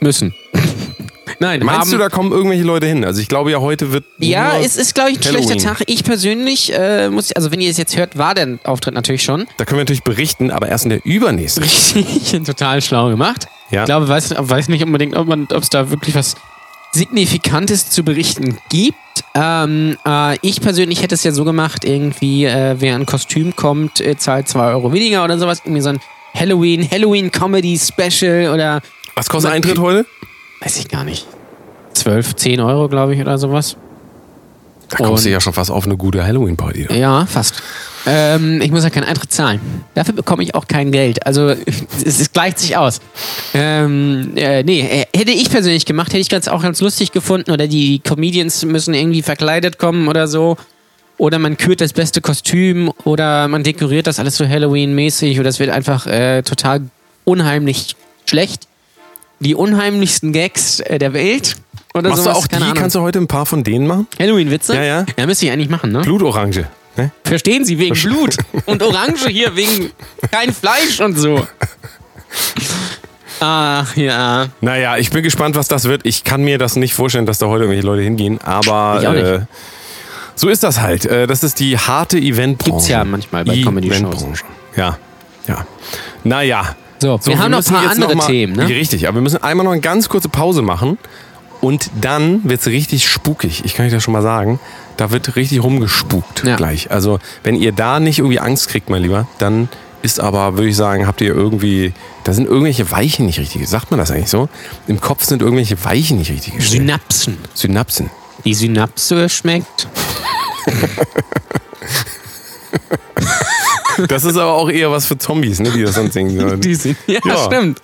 S3: müssen. Nein,
S1: Meinst
S3: haben,
S1: du, da kommen irgendwelche Leute hin? Also ich glaube ja, heute wird
S3: Ja, es ist, glaube ich, ein
S1: Halloween.
S3: schlechter Tag. Ich persönlich äh, muss, also wenn ihr es jetzt hört, war der Auftritt natürlich schon.
S1: da können wir natürlich berichten, aber erst in der übernächsten.
S3: Richtig, total schlau gemacht.
S1: Ja.
S3: Ich glaube, weiß, weiß nicht unbedingt, ob man- ob es da wirklich was Signifikantes zu berichten gibt. Ähm, äh, ich persönlich hätte es ja so gemacht, irgendwie, äh, wer ein Kostüm kommt, äh, zahlt 2 Euro weniger oder sowas. Irgendwie so ein Halloween, Halloween Comedy Special oder
S1: Was kostet Eintritt heute?
S3: weiß ich gar nicht. 12, 10 Euro, glaube ich, oder sowas.
S1: Da kommst du
S3: Und-
S1: ja schon fast auf eine gute Halloween-Party.
S3: Ja, fast. Ähm, ich muss ja keinen Eintritt zahlen. Dafür bekomme ich auch kein Geld. Also es, es gleicht sich aus. Ähm, äh, nee, äh, hätte ich persönlich gemacht, hätte ich ganz auch ganz lustig gefunden. Oder die Comedians müssen irgendwie verkleidet kommen oder so. Oder man kürt das beste Kostüm oder man dekoriert das alles so Halloween-mäßig oder es wird einfach äh, total unheimlich schlecht. Die unheimlichsten Gags äh, der Welt. Oder
S1: Machst du
S3: sowas,
S1: auch die?
S3: Ahnung.
S1: Kannst du heute ein paar von denen machen?
S3: Halloween-Witze?
S1: Ja, ja.
S3: Ja, müsste ich eigentlich machen, ne?
S1: Blutorange. Ne?
S3: Verstehen Sie, wegen Blut. Und Orange hier wegen kein Fleisch und so. Ach ja.
S1: Naja, ich bin gespannt, was das wird. Ich kann mir das nicht vorstellen, dass da heute irgendwelche Leute hingehen, aber. Äh, so ist das halt. Äh, das ist die harte Eventbranche.
S3: Gibt's ja manchmal bei Comedy-Shows.
S1: Ja, ja. Naja.
S3: So, wir haben noch ein paar andere
S1: mal,
S3: Themen, ne?
S1: Richtig, aber wir müssen einmal noch eine ganz kurze Pause machen und dann wird's richtig spukig. Ich kann euch das schon mal sagen. Da wird richtig rumgespukt
S3: Ja.
S1: gleich. Also, wenn ihr da nicht irgendwie Angst kriegt, mein Lieber, dann ist aber, würde ich sagen, habt ihr irgendwie, da sind irgendwelche Weichen nicht richtig. Sagt man das eigentlich so? Im Kopf sind irgendwelche Weichen nicht richtig gestellt.
S3: Synapsen.
S1: Synapsen.
S3: Die Synapse schmeckt.
S1: Das ist aber auch eher was für Zombies, ne, die das sonst singen sollen.
S3: Die sind, ja,
S1: Ja.
S3: stimmt.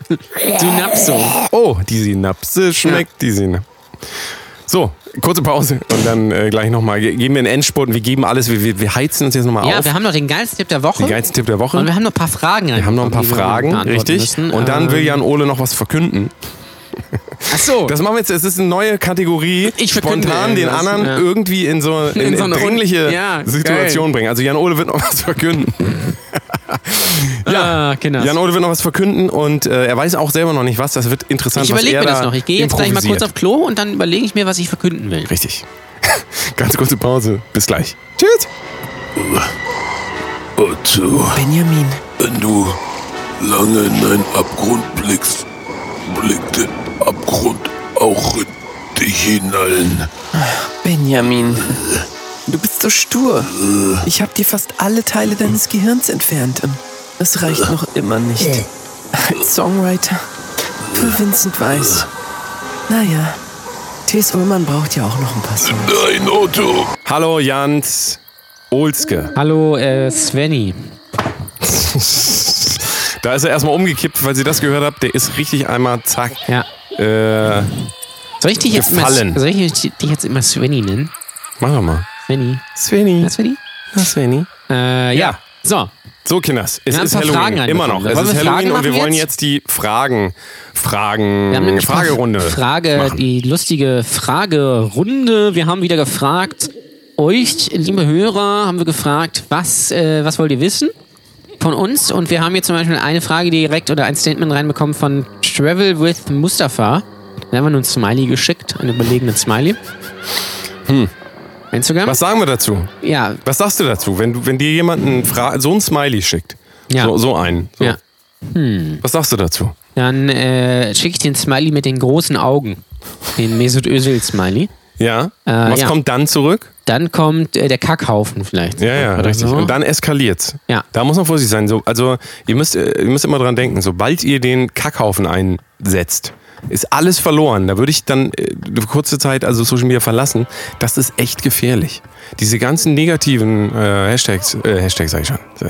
S3: Synapso.
S1: Oh, die Synapse schmeckt die Synapse. So, kurze Pause und dann äh, gleich nochmal. Geben wir einen Endspurt und wir geben alles, wir, wir, wir heizen uns jetzt nochmal
S3: Ja,
S1: auf.
S3: wir haben noch den geilsten Tipp der Woche.
S1: Den geilsten Tipp der Woche.
S3: Und wir haben noch ein paar Fragen.
S1: Wir haben noch ein paar Fragen, richtig. Und dann will Jan Ole noch was verkünden.
S3: Achso.
S1: Das machen wir jetzt, es ist eine neue Kategorie.
S3: Ich
S1: spontan den anderen
S3: ja.
S1: irgendwie in so, in,
S3: In so
S1: in
S3: eine
S1: dringliche
S3: ja,
S1: Situation bringen. Also Jan Ole wird noch was verkünden.
S3: ja, genau.
S1: Jan Ole wird noch was verkünden und äh, er weiß auch selber noch nicht was. Das wird interessant.
S3: ich überlege
S1: er
S3: mir das
S1: da
S3: noch. Ich gehe jetzt gleich mal kurz auf Klo und dann überlege ich mir, was ich verkünden will.
S1: Richtig. Ganz kurze Pause. Bis gleich. Tschüss.
S2: Otto,
S5: Benjamin,
S2: wenn du lange in einen Abgrund blickst, blickt der Abgrund auch in dich hinein.
S5: Benjamin. Du bist so stur. Ich habe dir fast alle Teile deines Gehirns entfernt. und Das reicht noch immer nicht. Als Songwriter für Vincent Weiss. Naja, T.S. Ullmann braucht ja auch noch ein paar Songs.
S2: Nein, Otto.
S1: Hallo Jans Olske.
S3: Hallo, äh, Svenny.
S1: Da ist er erstmal umgekippt, weil ihr das gehört habt. Der ist richtig einmal zack.
S3: Ja.
S1: Äh,
S3: Soll ich dich jetzt immer,
S1: Gefallen.
S3: soll ich dich jetzt immer Svenny nennen?
S1: mach doch mal.
S3: Svenny.
S1: Sveni.
S3: Ja, Svenny?
S1: Ja, Sveni.
S3: Äh, ja. So.
S1: So, Kinders, es
S3: Wir
S1: ist Halloween. Immer noch. Es ist
S3: wir
S1: Halloween und wir
S3: machen
S1: wollen
S3: jetzt?
S1: die Fragen, Fragen,
S3: Wir haben nämlich
S1: Fragerunde.
S3: Frage,
S1: machen.
S3: die lustige Fragerunde. Wir haben wieder gefragt, euch, liebe Hörer, haben wir gefragt, was, äh, was wollt ihr wissen von uns? Und wir haben hier zum Beispiel eine Frage direkt oder ein Statement reinbekommen von Travel with Mustafa. Da haben wir nur ein Smiley geschickt, einen überlegenen Smiley. Hm. Instagram?
S1: Was sagen wir dazu?
S3: Ja,
S1: Was sagst du dazu, wenn, du, wenn dir jemand ein Fra so ein Smiley schickt?
S3: Ja.
S1: So, so einen. So.
S3: ja.
S1: Was sagst du dazu?
S3: Dann äh, schicke ich den Smiley mit den großen Augen. Den Mesut Özil Smiley.
S1: Ja?
S3: Äh,
S1: Was
S3: ja.
S1: kommt dann zurück?
S3: Dann kommt äh, der Kackhaufen vielleicht.
S1: Ja, ja, richtig.
S3: so.
S1: Und dann eskaliert's.
S3: Ja.
S1: Da muss man vorsichtig sein. So, also ihr müsst, äh, ihr müsst immer dran denken, sobald ihr den Kackhaufen einsetzt, ist alles verloren. Da würde ich dann äh, kurze Zeit also Social Media verlassen. Das ist echt gefährlich. Diese ganzen negativen äh, Hashtags, äh, Hashtags sag ich schon,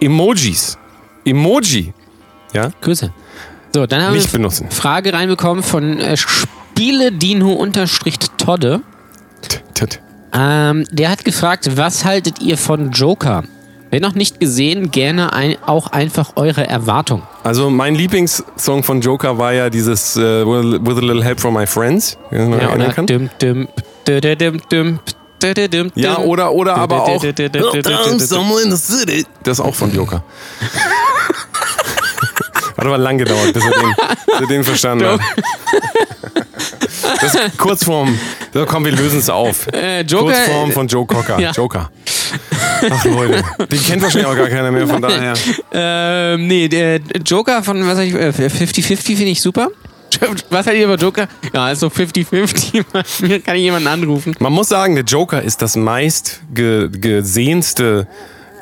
S1: Emojis, Emoji, ja,
S3: Grüße. So, dann haben
S1: nicht
S3: wir
S1: benutzen.
S3: eine Frage reinbekommen von äh, Spieledino-Todde.
S1: T- t-
S3: Ähm, der hat gefragt, was haltet ihr von Joker? Wenn noch nicht gesehen, gerne ein, auch einfach eure Erwartung.
S1: Also mein Lieblingssong von Joker war ja dieses äh, With with a Little Help from My Friends.
S3: Ja, oder?
S1: kann.
S3: Düm, düm, dü, dü, düm, düm, dü, dü, düm,
S1: Ja, oder, oder aber auch, das ist auch von Joker. Hat aber lang gedauert, bis er den, bis er den verstanden hat. Das ist kurz vorm, so komm, wir lösen es auf.
S3: Äh, Joker,
S1: Kurz vorm von Joe Cocker.
S3: Ja.
S1: Joker. Ach Leute, den kennt wahrscheinlich auch gar keiner mehr, von daher.
S3: Ähm, nee, der Joker von, was ich, äh, 50-50 finde ich super. Was hat ihr über Joker? Ja, ist so 50-50. Mir kann ich jemanden anrufen.
S1: Man muss sagen, der Joker ist das meist ge gesehenste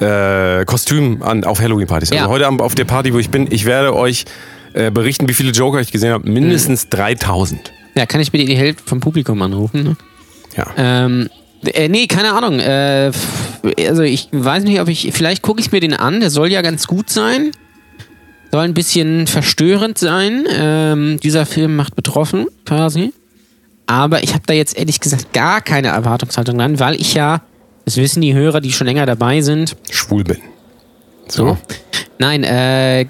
S1: äh, Kostüm an, auf Halloween-Partys. Also
S3: Ja.
S1: heute Abend auf der Party, wo ich bin, ich werde euch äh, berichten, wie viele Joker ich gesehen habe. Mindestens 3000.
S3: Ja, kann ich bitte die Hälfte vom Publikum anrufen? Ne?
S1: Ja.
S3: Ähm, äh, nee, keine Ahnung. Äh, also ich weiß nicht, ob ich. Vielleicht gucke ich mir den an. Der soll ja ganz gut sein. Soll ein bisschen verstörend sein. Ähm, dieser Film macht betroffen, quasi. Aber ich habe da jetzt ehrlich gesagt gar keine Erwartungshaltung dran, weil ich ja, das wissen die Hörer, die schon länger dabei sind,
S1: Schwul bin. So.
S3: nein, äh,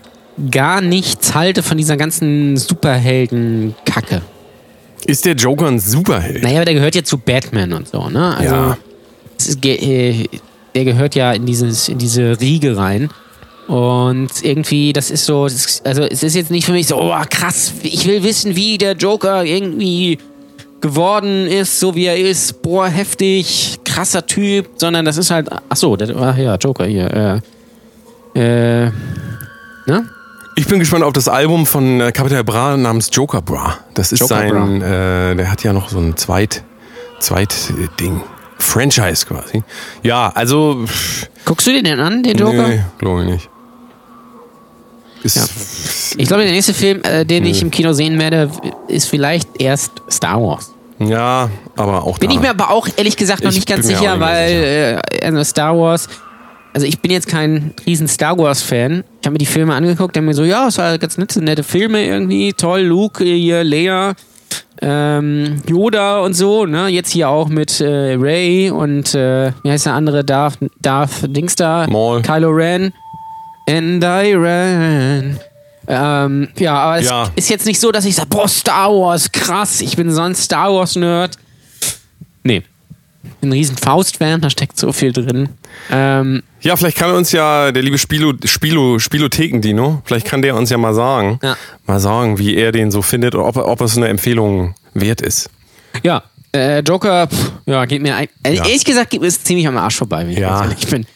S3: gar nichts halte von dieser ganzen Superhelden-Kacke.
S1: Ist der Joker ein Superheld?
S3: Naja, aber der gehört ja zu Batman und so, ne? Also,
S1: Ja.
S3: ge äh, der gehört ja in, dieses, in diese Riege rein. Und irgendwie, das ist so, also es ist jetzt nicht für mich so, oh krass, ich will wissen, wie der Joker irgendwie geworden ist, so wie er ist, boah, heftig, krasser Typ, sondern das ist halt, ach so, der, ach ja, Joker hier, äh, äh, ne?
S1: Ich bin gespannt auf das Album von äh, Capital Bra namens Joker Bra. Das ist
S3: Joker
S1: sein, äh, der hat ja noch so ein Zweit, Zweit äh, Ding. Franchise quasi. Ja, also, pff,
S3: Guckst du den denn an, den Joker?
S1: nee, glaube ich nicht. Ist,
S3: Ja. Ich glaube, der nächste Film, äh, den ich im Kino sehen werde, ist vielleicht erst Star Wars.
S1: Ja, aber auch
S3: Bin
S1: da.
S3: ich mir aber auch ehrlich gesagt noch
S1: Ich
S3: nicht ganz sicher,
S1: nicht
S3: weil äh, also Star Wars, also ich bin jetzt kein riesen Star Wars-Fan. Ich habe mir die Filme angeguckt, der mir so, ja, es war ganz nette, nette Filme irgendwie, toll, Luke, hier, Leia, ähm, Yoda und so, ne? Jetzt hier auch mit äh, Ray und äh, wie heißt der andere, Darth, Darth Dings da?
S1: Maul.
S3: Kylo Ren. And I ran. Ähm, ja, aber es
S1: Ja.
S3: ist jetzt nicht so, dass ich sage, boah, Star Wars, krass, ich bin so ein Star Wars-Nerd. Ein riesen Faust-Fan, da steckt so viel drin. Ähm,
S1: Ja, vielleicht kann uns ja der liebe Spilo, Spilo, Spielotheken-Dino, vielleicht kann der uns ja mal sagen,
S3: Ja.
S1: mal sagen, wie er den so findet oder ob, ob es eine Empfehlung wert ist.
S3: ja, äh, Joker, pff, ja, geht mir ein, äh,
S1: Ja.
S3: ehrlich gesagt, geht mir ziemlich am Arsch vorbei, wenn ich
S1: Ja.
S3: ehrlich bin.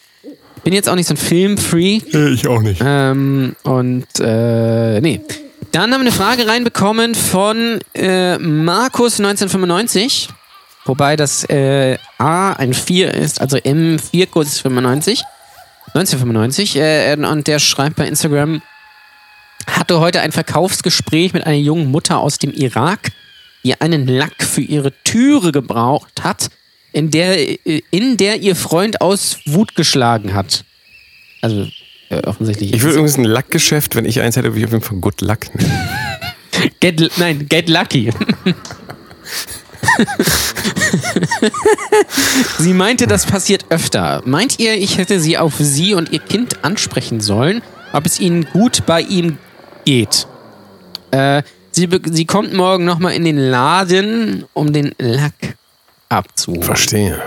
S3: Bin jetzt auch nicht so ein Filmfreak.
S1: Ich auch nicht.
S3: Ähm, und äh, nee. Dann haben wir eine Frage reinbekommen von äh, Markus 1995. Wobei das äh, A ein 4 ist, also M4 Kurs 95. 1995. Äh, und der schreibt bei Instagram, hatte heute ein Verkaufsgespräch mit einer jungen Mutter aus dem Irak, die einen Lack für ihre Türe gebraucht hat, in der, äh, in der ihr Freund aus Wut geschlagen hat. Also äh, offensichtlich.
S1: Ich würde übrigens ein Lackgeschäft, wenn ich eins hätte, würde ich auf jeden Fall Good Luck nehmen.
S3: Get, nein, get lucky. sie meinte, das passiert öfter. Meint ihr, ich hätte sie auf sie und ihr Kind ansprechen sollen, ob es ihnen gut bei ihm geht? Äh, sie, sie kommt morgen nochmal in den Laden, um den Lack abzuholen.
S1: Verstehe.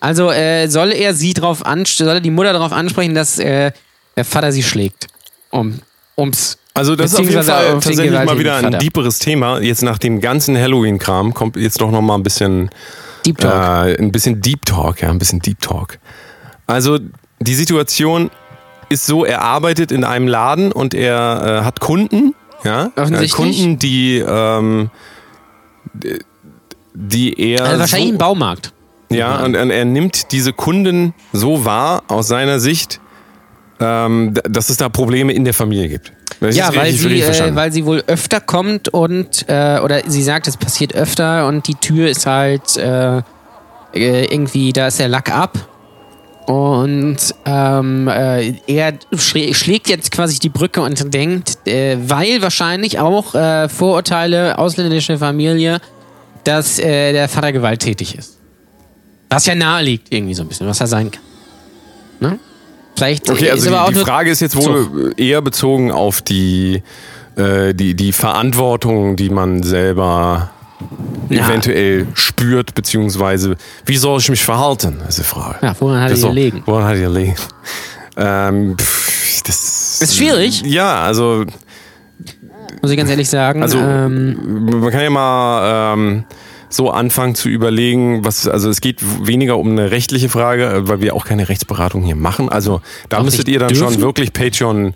S3: Also äh, soll er sie drauf ansprechen, soll er die Mutter darauf ansprechen, dass äh, der Vater sie schlägt? Um, ums
S1: Also das ist auf jeden Fall
S3: auf
S1: tatsächlich mal wieder ein deeperes Thema. Jetzt nach dem ganzen Halloween-Kram kommt jetzt doch noch mal ein bisschen
S3: Deep Talk.
S1: Äh, ein bisschen Deep Talk, ja, ein bisschen Deep Talk. Also die Situation ist so, er arbeitet in einem Laden und er äh, hat Kunden, ja, äh. Kunden, die ähm, die er
S3: also wahrscheinlich
S1: so,
S3: ein Baumarkt.
S1: ja, und, und er nimmt diese Kunden so wahr aus seiner Sicht, ähm, dass es da Probleme in der Familie gibt. Ich
S3: Ja,
S1: das
S3: weil sie, äh, weil sie wohl öfter kommt und, äh, oder sie sagt, es passiert öfter und die Tür ist halt äh, äh, irgendwie, da ist der Lack ab. Und ähm, äh, er schlä schlägt jetzt quasi die Brücke und denkt, äh, weil wahrscheinlich auch Vorurteile, ausländische Familie, dass der Vater gewalttätig ist. Was ja nahe liegt irgendwie so ein bisschen, was er sein kann. Ne? Vielleicht
S1: Okay, also die, die Frage ist jetzt wohl eher bezogen auf die, äh, die, die Verantwortung, die man selber
S3: Ja.
S1: eventuell spürt, beziehungsweise wie soll ich mich verhalten, ist die Frage.
S3: Ja, woran hat er
S1: So,
S3: gelegen?
S1: Woran hat er gelegen? Ähm, pff, das
S3: Ist schwierig.
S1: Ja, also,
S3: Muss ich ganz ehrlich sagen.
S1: also
S3: ähm,
S1: man kann ja mal ähm, so anfangen zu überlegen, was, also es geht weniger um eine rechtliche Frage, äh, weil wir auch keine Rechtsberatung hier machen. Also da
S3: Auch
S1: müsstet ihr dann
S3: dürfen?
S1: schon wirklich Patreon.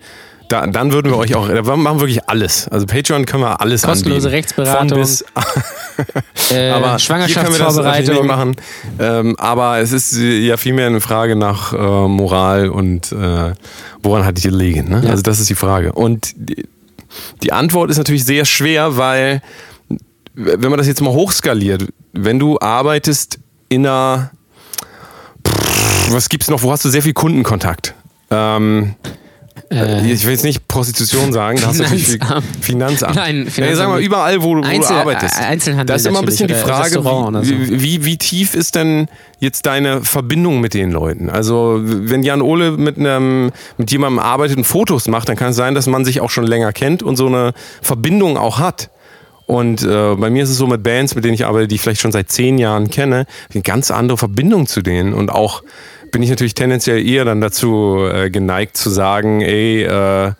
S1: Da, dann würden wir euch auch, da machen wir wirklich alles. Also Patreon können wir alles
S3: Kostenlose
S1: anbieten.
S3: Rechtsberatung,
S1: bis,
S3: äh,
S1: aber wir
S3: Schwangerschaftsvorbereitung.
S1: machen. Ähm, aber es ist äh, ja vielmehr eine Frage nach äh, Moral und äh, woran hat die gelegen. Ne?
S3: Ja.
S1: Also das ist die Frage. Und die, die Antwort ist natürlich sehr schwer, weil wenn man das jetzt mal hochskaliert, wenn du arbeitest in einer, pff, was gibt's noch, wo hast du sehr viel Kundenkontakt? Ähm,
S3: Äh,
S1: ich will jetzt nicht Prostitution sagen, da hast du natürlich viel
S3: Finanzamt.
S1: Finanzamt.
S3: Nein,
S1: Ja,
S3: Finanzamt
S1: sag mal, überall, wo, du- wo
S3: Einzel-
S1: du arbeitest.
S3: äh, Einzelhandel
S1: Da ist immer ein bisschen die
S3: oder
S1: Frage,
S3: so.
S1: wie, wie, wie tief ist denn jetzt deine Verbindung mit den Leuten? Also, wenn Jan Ole mit, einem, mit jemandem arbeitet und Fotos macht, dann kann es sein, dass man sich auch schon länger kennt und so eine Verbindung auch hat. Und äh, bei mir ist es so mit Bands, mit denen ich arbeite, die ich vielleicht schon seit zehn Jahren kenne, eine ganz andere Verbindung zu denen. Und auch bin ich natürlich tendenziell eher dann dazu äh, geneigt zu sagen, ey, äh,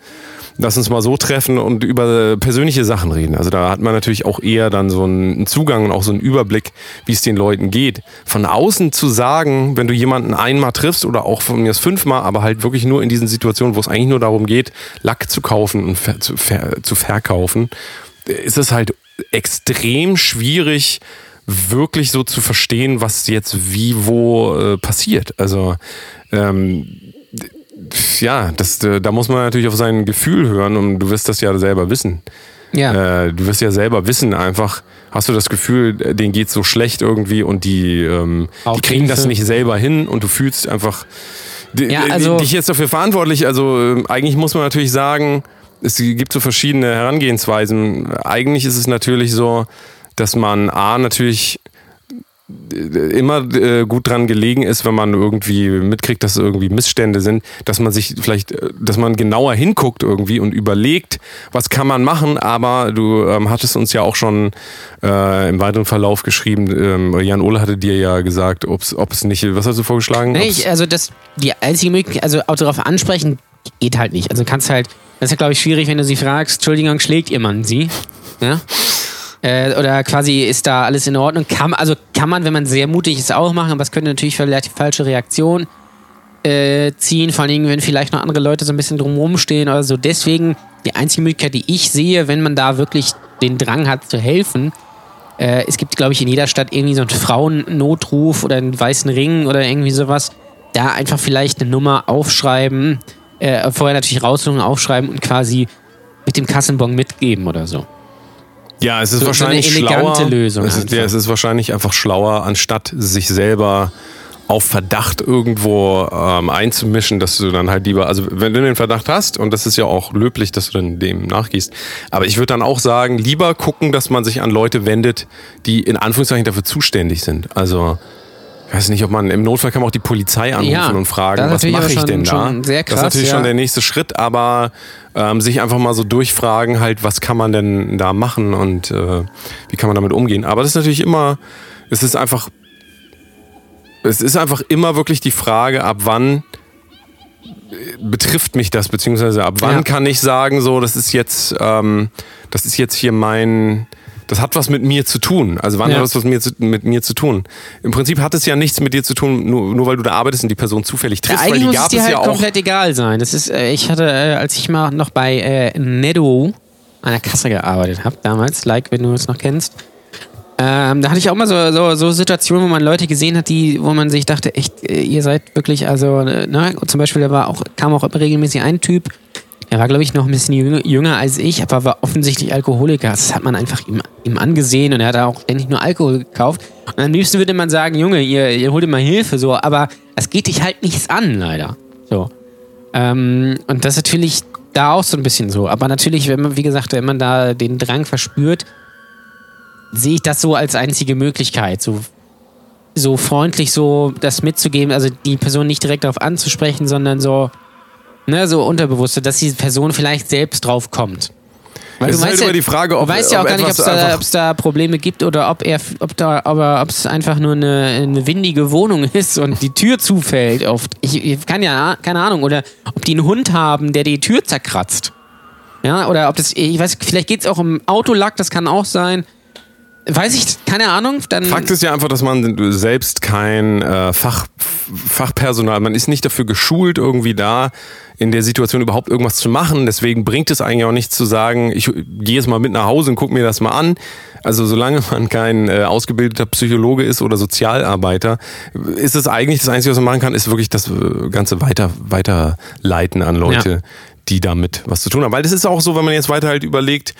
S1: lass uns mal so treffen und über persönliche Sachen reden. Also da hat man natürlich auch eher dann so einen Zugang und auch so einen Überblick, wie es den Leuten geht. Von außen zu sagen, wenn du jemanden einmal triffst oder auch von mir fünfmal, aber halt wirklich nur in diesen Situationen, wo es eigentlich nur darum geht, Lack zu kaufen und zu, ver zu verkaufen, ist es halt extrem schwierig, wirklich so zu verstehen, was jetzt wie wo äh, passiert. Also ähm, ja, das, da muss man natürlich auf sein Gefühl hören und du wirst das ja selber wissen.
S3: ja.
S1: Äh, du wirst ja selber wissen, einfach, hast du das Gefühl, denen geht so schlecht irgendwie und die, ähm, die kriegen das nicht selber hin und du fühlst einfach
S3: Ja, also-
S1: dich jetzt dafür verantwortlich. Also ähm, eigentlich muss man natürlich sagen, es gibt so verschiedene Herangehensweisen. Eigentlich ist es natürlich so, dass man A natürlich immer äh, gut dran gelegen ist, wenn man irgendwie mitkriegt, dass irgendwie Missstände sind, dass man sich vielleicht, äh, dass man genauer hinguckt irgendwie und überlegt, was kann man machen, aber du ähm, hattest uns ja auch schon äh, im weiteren Verlauf geschrieben, ähm, Jan Ole hatte dir ja gesagt, ob es nicht, was hast du vorgeschlagen?
S3: Nee, ich, also das, die einzige Möglichkeit, also auch darauf ansprechen, geht halt nicht. Also kannst halt, das ist ja glaube ich schwierig, wenn du sie fragst, Entschuldigung, schlägt ihr Mann sie? Ja? Äh, oder quasi ist da alles in Ordnung? Kann, also kann man, wenn man sehr mutig ist, auch machen, aber es könnte natürlich vielleicht die falsche Reaktion äh, ziehen, vor Dingen, wenn vielleicht noch andere Leute so ein bisschen drumherum stehen oder so. Deswegen die einzige Möglichkeit, die ich sehe, wenn man da wirklich den Drang hat zu helfen, äh, es gibt, glaube ich, in jeder Stadt irgendwie so einen Frauennotruf oder einen weißen Ring oder irgendwie sowas. Da einfach vielleicht eine Nummer aufschreiben, äh, vorher natürlich raussuchen, aufschreiben und quasi mit dem Kassenbon mitgeben oder so.
S1: Ja, es ist
S3: So- so
S1: wahrscheinlich
S3: eine elegante
S1: schlauer.
S3: Lösung
S1: Es ist, ja, es ist wahrscheinlich einfach schlauer, anstatt sich selber auf Verdacht irgendwo ähm, einzumischen, dass du dann halt lieber, also wenn du den Verdacht hast, und das ist ja auch löblich, dass du dann dem nachgehst, aber ich würde dann auch sagen, lieber gucken, dass man sich an Leute wendet, die in Anführungszeichen dafür zuständig sind. Also ich weiß nicht, ob man im Notfall kann man auch die Polizei anrufen
S3: Ja,
S1: und fragen, was mache ich
S3: schon-
S1: denn da?
S3: sehr
S1: das ist
S3: krass,
S1: natürlich
S3: ja.
S1: schon der nächste Schritt, aber ähm, sich einfach mal so durchfragen, halt, was kann man denn da machen und äh, wie kann man damit umgehen. Aber das ist natürlich immer, es ist einfach, es ist einfach immer wirklich die Frage, ab wann äh, betrifft mich das, beziehungsweise ab wann
S3: Ja.
S1: kann ich sagen, so, das ist jetzt, ähm, das ist jetzt hier mein, das hat was mit mir zu tun. Also wann
S3: Ja.
S1: hat das was mit mir, zu, mit mir zu tun? Im Prinzip hat es ja nichts mit dir zu tun, nur, nur weil du da arbeitest und die Person zufällig
S3: Ja,
S1: triffst, weil
S3: eigentlich
S1: die
S3: muss
S1: gab
S3: es dir
S1: es
S3: halt
S1: ja
S3: komplett egal sein. Das ist, äh, ich hatte, äh, als ich mal noch bei äh, Netto an der Kasse gearbeitet habe, damals, like, wenn du es noch kennst, ähm, da hatte ich auch mal so, so, so Situationen, wo man Leute gesehen hat, die, wo man sich dachte, echt, äh, ihr seid wirklich, also, äh, ne, zum Beispiel, da war auch, kam auch regelmäßig ein Typ, Er war, glaube ich, noch ein bisschen jünger, als ich, aber war offensichtlich Alkoholiker. Das hat man einfach ihm, ihm angesehen und er hat auch ständig nur Alkohol gekauft. Und am liebsten würde man sagen, Junge, ihr, ihr holt mal Hilfe, so, aber das geht dich halt nichts an, leider. So. Ähm, und das ist natürlich da auch so ein bisschen so. Aber natürlich, wenn man, wie gesagt, wenn man da den Drang verspürt, sehe ich das so als einzige Möglichkeit. So, so freundlich so das mitzugeben, also die Person nicht direkt darauf anzusprechen, sondern so, ne, so unterbewusste, dass die Person vielleicht selbst drauf kommt. Weil
S1: Es ist halt
S3: ja,
S1: immer die Frage, ob-
S3: du weißt ja auch gar nicht, ob es da, da Probleme gibt oder ob er, ob da, aber ob es einfach nur eine, eine windige Wohnung ist und die Tür zufällt. Oft. Ich, ich kann ja, keine Ahnung, oder ob die einen Hund haben, der die Tür zerkratzt. Ja, oder ob das, ich weiß, vielleicht geht es auch um Autolack, das kann auch sein. Weiß ich, keine Ahnung. Dann,
S1: Fakt ist ja einfach, dass man selbst kein äh, Fach, Fachpersonal, man ist nicht dafür geschult, irgendwie da in der Situation überhaupt irgendwas zu machen. Deswegen bringt es eigentlich auch nichts zu sagen, ich gehe jetzt mal mit nach Hause und gucke mir das mal an. Also solange man kein äh, ausgebildeter Psychologe ist oder Sozialarbeiter, ist es eigentlich das Einzige, was man machen kann, ist wirklich das äh, Ganze weiter, weiterleiten an Leute,
S3: Ja.
S1: die damit was zu tun haben. Weil das ist auch so, wenn man jetzt weiter halt überlegt,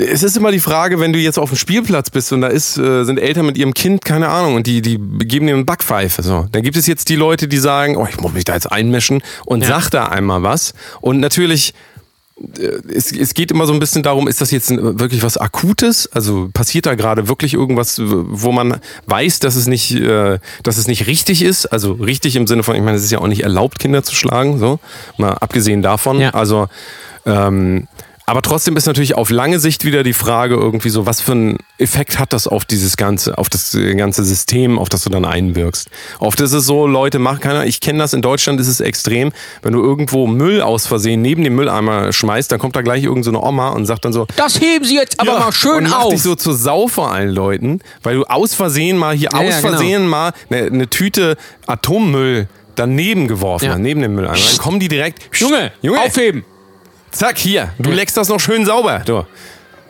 S1: es ist immer die Frage, wenn du jetzt auf dem Spielplatz bist und da ist, äh, sind Eltern mit ihrem Kind, keine Ahnung, und die, die geben dir einen Backpfeife. So. Dann gibt es jetzt die Leute, die sagen, oh, ich muss mich da jetzt einmischen und
S3: Ja.
S1: sag da einmal was. Und natürlich, äh, es, es geht immer so ein bisschen darum, ist das jetzt wirklich was Akutes? Also passiert da gerade wirklich irgendwas, wo man weiß, dass es nicht, äh, dass es nicht richtig ist? Also richtig im Sinne von, ich meine, es ist ja auch nicht erlaubt, Kinder zu schlagen, so. Mal abgesehen davon.
S3: Ja.
S1: Also, ähm, aber trotzdem ist natürlich auf lange Sicht wieder die Frage irgendwie so, was für einen Effekt hat das auf dieses ganze, auf das äh, ganze System, auf das du dann einwirkst. Oft ist es so, Leute machen keiner, ich kenne das, in Deutschland ist es extrem, wenn du irgendwo Müll aus Versehen neben dem Mülleimer schmeißt, dann kommt da gleich irgendeine so eine Oma und sagt dann so,
S3: das heben sie jetzt aber
S1: ja,
S3: mal schön
S1: und macht
S3: auf.
S1: dich so zur Sau vor allen Leuten, weil du aus Versehen mal hier
S3: Ja,
S1: aus
S3: ja, genau.
S1: Versehen mal eine, eine Tüte Atommüll daneben geworfen
S3: Ja.
S1: hast, neben dem Mülleimer. Dann kommen die direkt,
S3: Junge,
S1: Junge,
S3: aufheben.
S1: Zack, hier, du leckst das noch schön sauber. Du.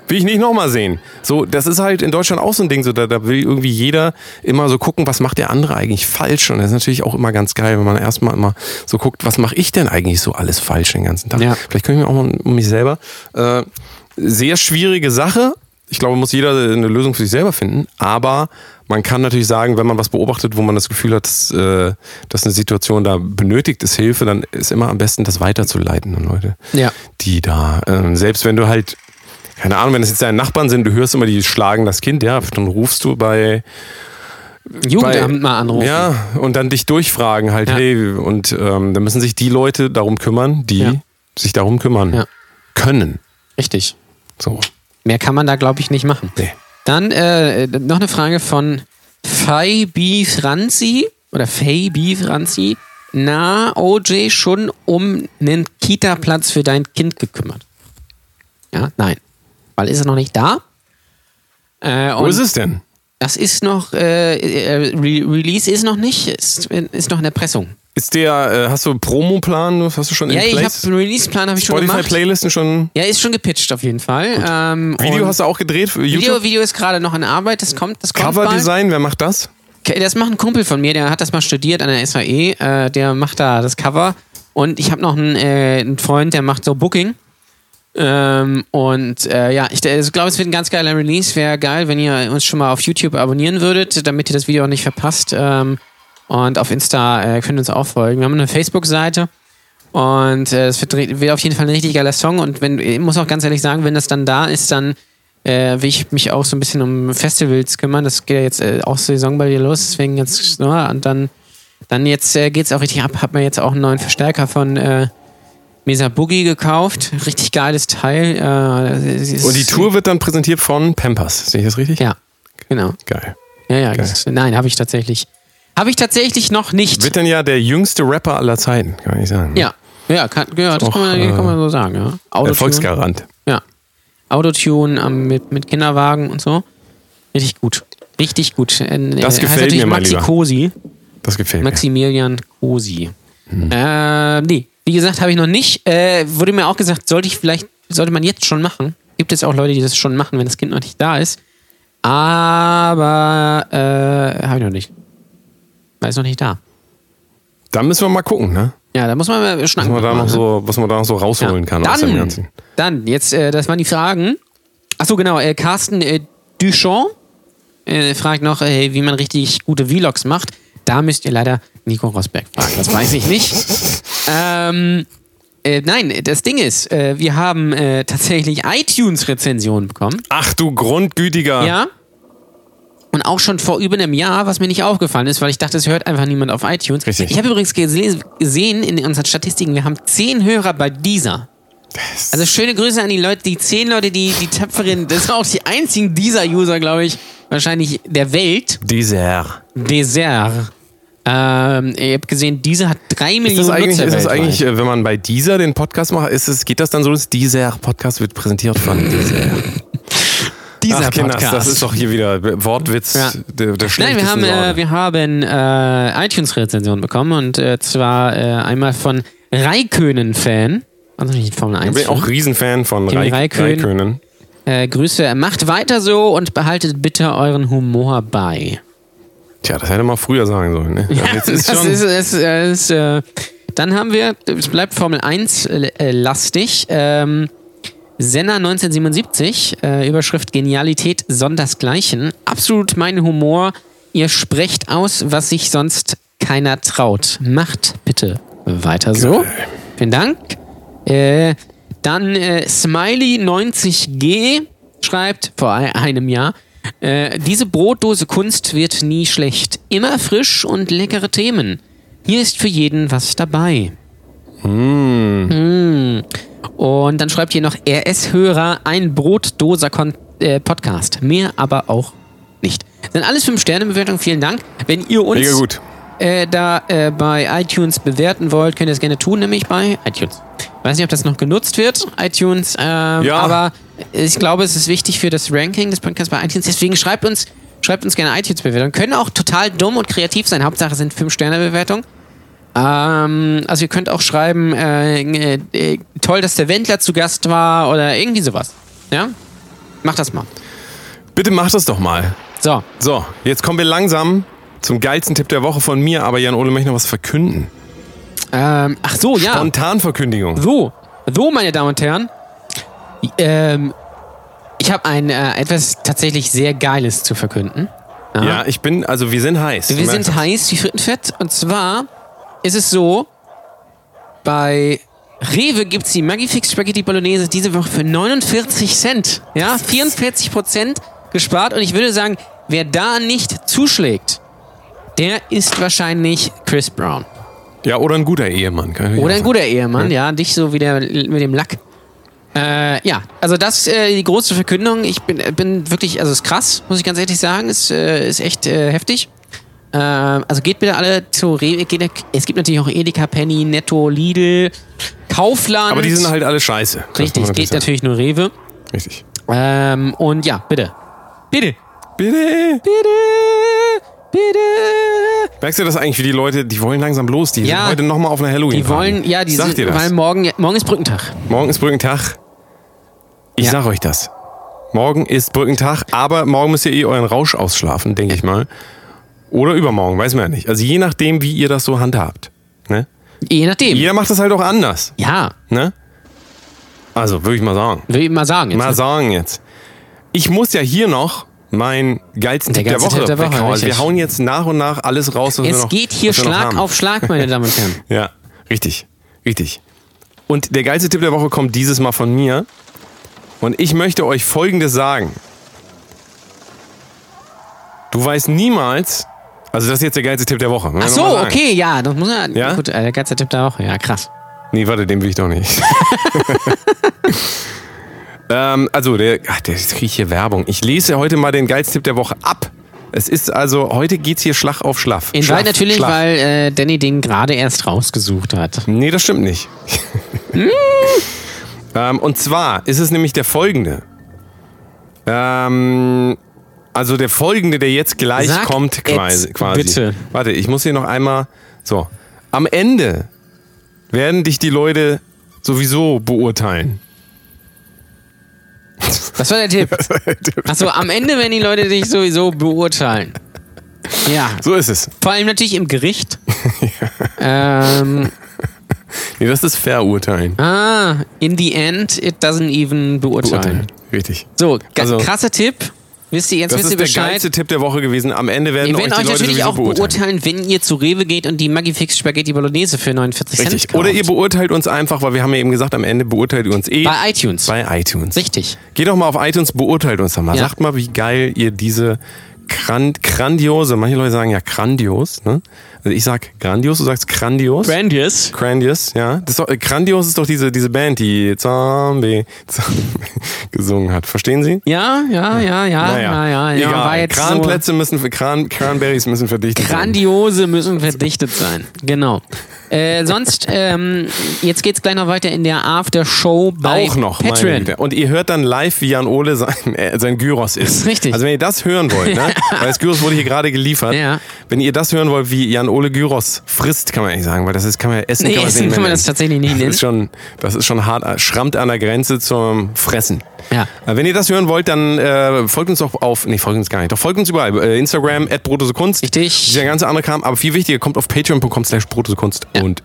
S1: Will ich nicht nochmal sehen. So, das ist halt in Deutschland auch so ein Ding. So, da, da will irgendwie jeder immer so gucken, was macht der andere eigentlich falsch. Und das ist natürlich auch immer ganz geil, wenn man erstmal immer so guckt, was mache ich denn eigentlich so alles falsch den ganzen Tag.
S3: Ja.
S1: Vielleicht können wir auch mal um mich selber. Äh, sehr schwierige Sache. Ich glaube, muss jeder eine Lösung für sich selber finden. Aber man kann natürlich sagen, wenn man was beobachtet, wo man das Gefühl hat, dass, äh, dass eine Situation da benötigt ist Hilfe, dann ist immer am besten, das weiterzuleiten an Leute
S3: Ja.
S1: die da, ähm, selbst wenn du halt, keine Ahnung, wenn es jetzt deine Nachbarn sind, du hörst immer, die schlagen das Kind, ja, dann rufst du bei,
S3: Jugendamt mal anrufen.
S1: ja, und dann dich durchfragen halt,
S3: Ja.
S1: hey, und ähm, dann müssen sich die Leute darum kümmern, die
S3: Ja.
S1: sich darum kümmern
S3: Ja.
S1: können.
S3: Richtig.
S1: So.
S3: Mehr kann man da, glaube ich, nicht machen.
S1: Nee.
S3: Dann äh, noch eine Frage von Fai B. Franzi oder Fay B. Franzi. Na, OJ schon um einen Kita-Platz für dein Kind gekümmert? Ja, nein. Weil ist er noch nicht da. Äh,
S1: Wo ist es denn?
S3: Das ist noch, äh, äh, Re Release ist noch nicht, ist, ist noch in der Pressung.
S1: Ist der, äh, hast du einen Promoplan, hast du schon
S3: Ja, ich habe einen Release-Plan habe ich schon gemacht.
S1: Spotify-Playlisten schon?
S3: Ja, ist schon gepitcht auf jeden Fall. Ähm,
S1: Video hast du auch gedreht für YouTube?
S3: Video, Video ist gerade noch in Arbeit, das kommt, das kommt bald.
S1: Coverdesign, wer macht das?
S3: Das macht ein Kumpel von mir, der hat das mal studiert an der SAE, äh, der macht da das Cover. Und ich habe noch einen, äh, einen Freund, der macht so Booking. Ähm, und äh, ja, ich, ich glaube, es wird ein ganz geiler Release. Wäre geil, wenn ihr uns schon mal auf YouTube abonnieren würdet, damit ihr das Video auch nicht verpasst. Ähm, und auf Insta äh, könnt ihr uns auch folgen. Wir haben eine Facebook-Seite. Und äh, es wird, wird auf jeden Fall ein richtig geiler Song. Und wenn, ich muss auch ganz ehrlich sagen, wenn das dann da ist, dann äh, will ich mich auch so ein bisschen um Festivals kümmern. Das geht ja jetzt äh, auch Saison bei dir los, deswegen jetzt, ja, und dann, dann jetzt äh, geht's auch richtig ab. Hab mir jetzt auch einen neuen Verstärker von äh, Mesa Boogie gekauft. Richtig geiles Teil. Äh,
S1: Und die Tour wird dann präsentiert von Pampers. Sehe ich das richtig?
S3: Ja, genau.
S1: Geil.
S3: Ja, ja,
S1: Geil.
S3: das, nein, habe ich tatsächlich. Habe ich tatsächlich noch nicht.
S1: Wird dann ja der jüngste Rapper aller Zeiten, kann ich sagen.
S3: ja, ja, kann, ja das
S1: Auch,
S3: kann, man,
S1: äh,
S3: kann man so sagen. Ja. Autotune.
S1: Erfolgsgarant.
S3: Ja. Autotune ähm, mit, mit Kinderwagen und so. Richtig gut. Richtig gut. Äh,
S1: Das
S3: heißt
S1: gefällt
S3: natürlich
S1: mir, mein
S3: Maxi
S1: Lieber.
S3: Kosi.
S1: Das gefällt mir.
S3: Maximilian Kosi.
S1: Hm.
S3: Äh, nee, wie gesagt, habe ich noch nicht. Äh, wurde mir auch gesagt, sollte ich vielleicht, sollte man jetzt schon machen. Gibt es auch Leute, die das schon machen, wenn das Kind noch nicht da ist. Aber äh, habe ich noch nicht. Weil ist noch nicht da.
S1: Da müssen wir mal gucken, ne?
S3: Ja, da muss man mal
S1: Was
S3: schnacken.
S1: man da noch
S3: ne?
S1: so, was man da noch so rausholen kann aus dem
S3: Dann,
S1: Ganzen.
S3: dann, jetzt, äh, das waren die Fragen. Achso, genau, äh, Carsten äh, Duchamp äh, fragt noch, äh, wie man richtig gute Vlogs macht. Da müsst ihr leider Nico Rosberg fragen, das weiß ich nicht. ähm, äh, nein, das Ding ist, äh, wir haben äh, tatsächlich iTunes-Rezensionen bekommen.
S1: Ach du Grundgütiger.
S3: Ja. Und auch schon vor über einem Jahr, was mir nicht aufgefallen ist, weil ich dachte, es hört einfach niemand auf iTunes.
S1: Richtig.
S3: Ich habe übrigens gese- gesehen in unseren Statistiken, wir haben zehn Hörer bei dieser. Also schöne Grüße an die Leute, die zehn Leute, die die tapferen, das sind auch die einzigen dieser User, glaube ich, wahrscheinlich der Welt.
S1: Dieser.
S3: Dessert. Ähm, ihr habt gesehen, dieser hat drei
S1: Ist
S3: Millionen
S1: das eigentlich,
S3: Nutzer
S1: ist das
S3: weltweit.
S1: eigentlich, äh, wenn man bei dieser den Podcast macht, ist es, geht das dann so, dass dieser Podcast wird präsentiert von dieser?
S3: Dieser
S1: Ach,
S3: Podcast?
S1: das ist doch hier wieder Wortwitz
S3: Ja.
S1: der, der
S3: Nein, wir haben, äh, wir haben äh, iTunes-Rezensionen bekommen und äh, zwar äh, einmal von Raikönen-Fan. Also nicht Formel 1.
S1: Ich bin auch Riesenfan von
S3: Kimi
S1: Raik
S3: Räikkönen.
S1: Raikönen.
S3: äh, Grüße, macht weiter so und behaltet bitte euren Humor bei.
S1: Tja, das hätte man früher sagen sollen. Ne? Also jetzt ist schon,
S3: ist, das ist, äh, dann haben wir, es bleibt Formel 1 äh, lastig. Ähm, Senna 1977, äh, Überschrift Genialität sondersgleichen. Absolut mein Humor. Ihr sprecht aus, was sich sonst keiner traut. Macht bitte weiter so. Vielen Dank. Äh, dann äh, Smiley90G schreibt vor ein- einem Jahr. Äh, diese Brotdose Kunst wird nie schlecht. Immer frisch und leckere Themen. Hier ist für jeden was dabei. Mm. Und dann schreibt hier noch RS-Hörer, ein Brotdoser äh, Podcast. Mehr aber auch nicht. Sind alles 5-Sterne-Bewertungen, vielen Dank. Wenn ihr uns äh, da äh, bei iTunes bewerten wollt, könnt ihr das gerne tun, nämlich bei iTunes. Weiß nicht, ob das noch genutzt wird, iTunes, ähm,
S1: Ja.
S3: aber ich glaube, es ist wichtig für das Ranking des Podcasts bei iTunes. Deswegen schreibt uns, schreibt uns gerne iTunes-Bewertungen. Können auch total dumm und kreativ sein. Hauptsache sind 5-Sterne-Bewertungen. Ähm, also ihr könnt auch schreiben, äh, äh, toll, dass der Wendler zu Gast war oder irgendwie sowas. Ja? Macht das mal.
S1: Bitte mach das doch mal.
S3: So,
S1: So, jetzt kommen wir langsam zum geilsten Tipp der Woche von mir, aber Jan Ole möchte noch was verkünden.
S3: ähm, ach so, ja.
S1: Spontanverkündigung.
S3: So, so, meine Damen und Herren. Ähm, ich habe ein äh, etwas tatsächlich sehr Geiles zu verkünden. Aha.
S1: Ja, ich bin, also wir sind heiß.
S3: Wir sind heiß wie Frittenfett. Und zwar ist es so, bei Rewe gibt es die Magifix Spaghetti Bolognese diese Woche für 49 Cent. Ja, 44 Prozent gespart. Und ich würde sagen, wer da nicht zuschlägt, der ist wahrscheinlich Chris Brown.
S1: Ja, oder ein guter Ehemann. Kann ich
S3: Oder ein guter Ehemann, ja, dich so wie der mit dem Lack. Äh, ja, also das ist äh, die große Verkündung. Ich bin, bin wirklich, also es ist krass, muss ich ganz ehrlich sagen. Es äh, ist echt äh, heftig. Ähm, also geht bitte alle zu Rewe. Es gibt natürlich auch Edeka, Penny, Netto, Lidl, Kaufland.
S1: Aber die sind halt alle scheiße.
S3: Richtig, es geht natürlich nur Rewe.
S1: sagen. Richtig.
S3: Ähm, und ja, bitte. Bitte.
S1: Bitte.
S3: Bitte. Bitte.
S1: Merkst du das eigentlich wie die Leute, die wollen langsam los, die
S3: Ja.
S1: sind heute nochmal auf einer halloween
S3: Die wollen, ja, die
S1: Sag
S3: sind,
S1: das.
S3: weil morgen, morgen ist Brückentag.
S1: Morgen ist Brückentag. Ich
S3: Ja.
S1: sag euch das. Morgen ist Brückentag, aber morgen müsst ihr eh euren Rausch ausschlafen, denke ich mal. Oder übermorgen, weiß man ja nicht. Also je nachdem, wie ihr das so handhabt. Ne?
S3: Je nachdem.
S1: Jeder macht das halt auch anders.
S3: Ja,
S1: Ne? Also, würde ich mal sagen.
S3: will ich mal sagen. Jetzt.
S1: Mal sagen jetzt. Ich muss ja hier noch meinen geilsten
S3: Der
S1: Tipp der Woche,
S3: Tipp der Woche,
S1: weghauen. Also wir hauen jetzt nach und nach alles raus, was wir
S3: Es
S1: noch
S3: geht hier
S1: wir
S3: Schlag auf Schlag, meine Damen und Herren.
S1: Ja, richtig. Richtig. Und der geilste Tipp der Woche kommt dieses Mal von mir. Und ich möchte euch Folgendes sagen. Du weißt niemals, also das ist jetzt der geilste Tipp der Woche.
S3: Ach so, okay, ja, das muss ja.
S1: Ja?
S3: Gut, äh, der ganze Tipp der Woche, ja, krass.
S1: Nee, warte, den will ich doch nicht. ähm, also, der, ach, der jetzt krieg ich hier Werbung. Ich lese heute mal den geilsten Tipp der Woche ab. Es ist also, heute geht's hier Schlag auf Schlag.
S3: In
S1: Schlaff,
S3: natürlich,
S1: Schlaff.
S3: weil äh, Danny den gerade erst rausgesucht hat.
S1: Nee, das stimmt nicht. ähm, und zwar ist es nämlich der folgende. Ähm, also der folgende, der jetzt gleich
S3: Sag
S1: kommt, quasi, quasi.
S3: bitte.
S1: Warte, ich muss hier noch einmal. So. Am Ende werden dich die Leute sowieso beurteilen.
S3: Das war der Tipp. Achso, am Ende werden die Leute dich sowieso beurteilen. Ja,
S1: So ist es.
S3: vor allem natürlich im Gericht. ähm,
S1: Nee, das ist verurteilen.
S3: Ah, in the end, it doesn't even beurteilen.
S1: Beurteilen. Richtig.
S3: So,
S1: Also-
S3: krasser Tipp. Wisst ihr, jetzt
S1: Das
S3: wisst
S1: ist
S3: ihr
S1: der
S3: Bescheid.
S1: geilste Tipp der Woche gewesen. Am Ende werden
S3: Wir
S1: euch
S3: werden
S1: die
S3: euch
S1: Leute
S3: natürlich auch
S1: beurteilen.
S3: beurteilen, wenn ihr zu Rewe geht und die Magifix Spaghetti Bolognese für 49
S1: Richtig.
S3: Cent kauft.
S1: Oder ihr beurteilt uns einfach, weil wir haben ja eben gesagt, am Ende beurteilt ihr uns eh
S3: Bei iTunes.
S1: bei iTunes.
S3: Richtig.
S1: Geht doch mal auf iTunes, beurteilt uns doch mal.
S3: Ja.
S1: Sagt mal, wie geil ihr diese gran grandiose, manche Leute sagen ja grandios, ne? Also ich sag grandios, du sagst grandios.
S3: Grandios.
S1: Grandios, ja. Das ist doch, äh, grandios ist doch diese, diese Band, die Zombie, Zombie gesungen hat. Verstehen Sie?
S3: Ja, ja, ja, ja,
S1: Naja,
S3: ja, ja. ja. War jetzt so
S1: Kranplätze müssen, für Kran, Cranberries müssen verdichtet sein.
S3: Grandiose müssen verdichtet sein. Genau. Äh, sonst, ähm, jetzt geht's gleich noch weiter in der After-Show bei
S1: Auch noch,
S3: Patreon.
S1: Und ihr hört dann live, wie Jan Ole sein, äh, sein Gyros ist.
S3: Richtig.
S1: Also wenn ihr das hören wollt, ne? weil das Gyros wurde hier gerade geliefert.
S3: Ja.
S1: Wenn ihr das hören wollt, wie Jan Ole Gyros frisst, kann man nicht sagen, weil das ist, kann man ja essen.
S3: Nee,
S1: kann man
S3: essen kann man das tatsächlich nicht
S1: Das
S3: nennen.
S1: ist schon, das ist schon hart, schrammt an der Grenze zum Fressen.
S3: Ja.
S1: Äh, Wenn ihr das hören wollt, dann äh, folgt uns doch auf, nee, folgt uns gar nicht, doch folgt uns überall. Äh, Instagram, at Kunst.
S3: Richtig.
S1: Dieser ganze andere Kram, aber viel wichtiger, kommt auf patreon.com slash Kunst und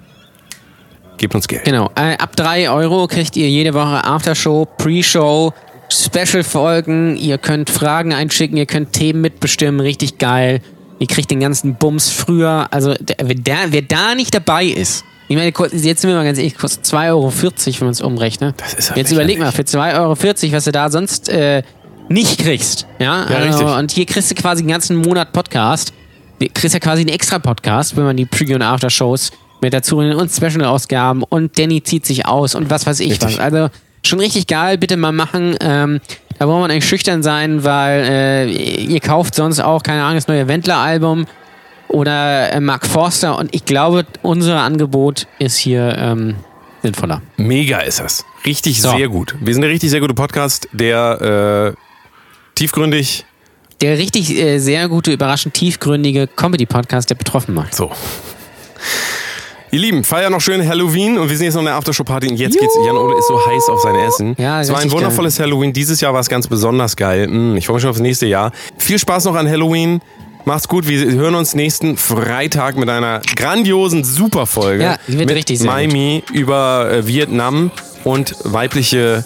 S1: gebt uns Geld.
S3: Genau. Äh, ab 3 Euro kriegt ihr jede Woche Aftershow, Pre-Show, Special-Folgen. Ihr könnt Fragen einschicken, ihr könnt Themen mitbestimmen. Richtig geil. Ihr kriegt den ganzen Bums früher. Also, der, wer, da, wer da nicht dabei ist, ich meine, jetzt sind wir mal ganz ehrlich, kostet 2,40 Euro, wenn man es umrechnet.
S1: Das ist ja
S3: Jetzt überleg mal, für 2,40 Euro, was du da sonst äh, nicht kriegst. Ja,
S1: Ja,
S3: also. Und hier kriegst du quasi den ganzen Monat Podcast. Du kriegst ja quasi einen extra Podcast, wenn man die Pre- und After-Shows mit dazu nimmt und Special-Ausgaben und Danny zieht sich aus und was weiß ich
S1: Richtig.
S3: was. Also schon richtig geil, bitte mal machen. Ähm, da wollen wir eigentlich schüchtern sein, weil äh, ihr kauft sonst auch, keine Ahnung, das neue Wendler-Album oder äh, Mark Forster und ich glaube, unser Angebot ist hier ähm, sinnvoller.
S1: Mega ist das. Richtig
S3: So.
S1: sehr gut. Wir sind der richtig sehr gute Podcast, der äh, tiefgründig
S3: Der richtig äh, sehr gute, überraschend tiefgründige Comedy-Podcast, der betroffen macht.
S1: So. Ihr Lieben, feier noch schön Halloween und wir sind jetzt noch in der Aftershow-Party und jetzt geht's. Jan Ole ist so heiß auf sein Essen.
S3: Ja,
S1: es war ein wundervolles Halloween. Dieses Jahr war es ganz besonders geil. Mm, ich freue mich schon aufs nächste Jahr. Viel Spaß noch an Halloween. Macht's gut. Wir hören uns nächsten Freitag mit einer grandiosen Superfolge.
S3: Ja, die wird
S1: mit
S3: richtig sehr
S1: Miami über äh, Vietnam und weibliche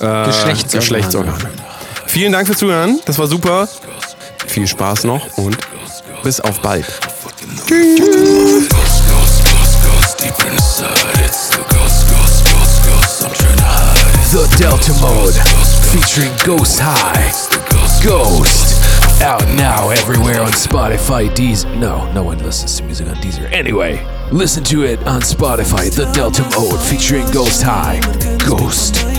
S1: äh,
S3: Geschlechtsorgane.
S1: Geschlechtsorgane. Vielen Dank fürs Zuhören. Das war super. Viel Spaß noch und bis auf bald.
S6: The Delta Mode featuring Ghost High. Ghost. Out now everywhere on Spotify, Deezer. No, no one listens to music on Deezer. Anyway, listen to it on Spotify. The Delta Mode featuring Ghost High. Ghost.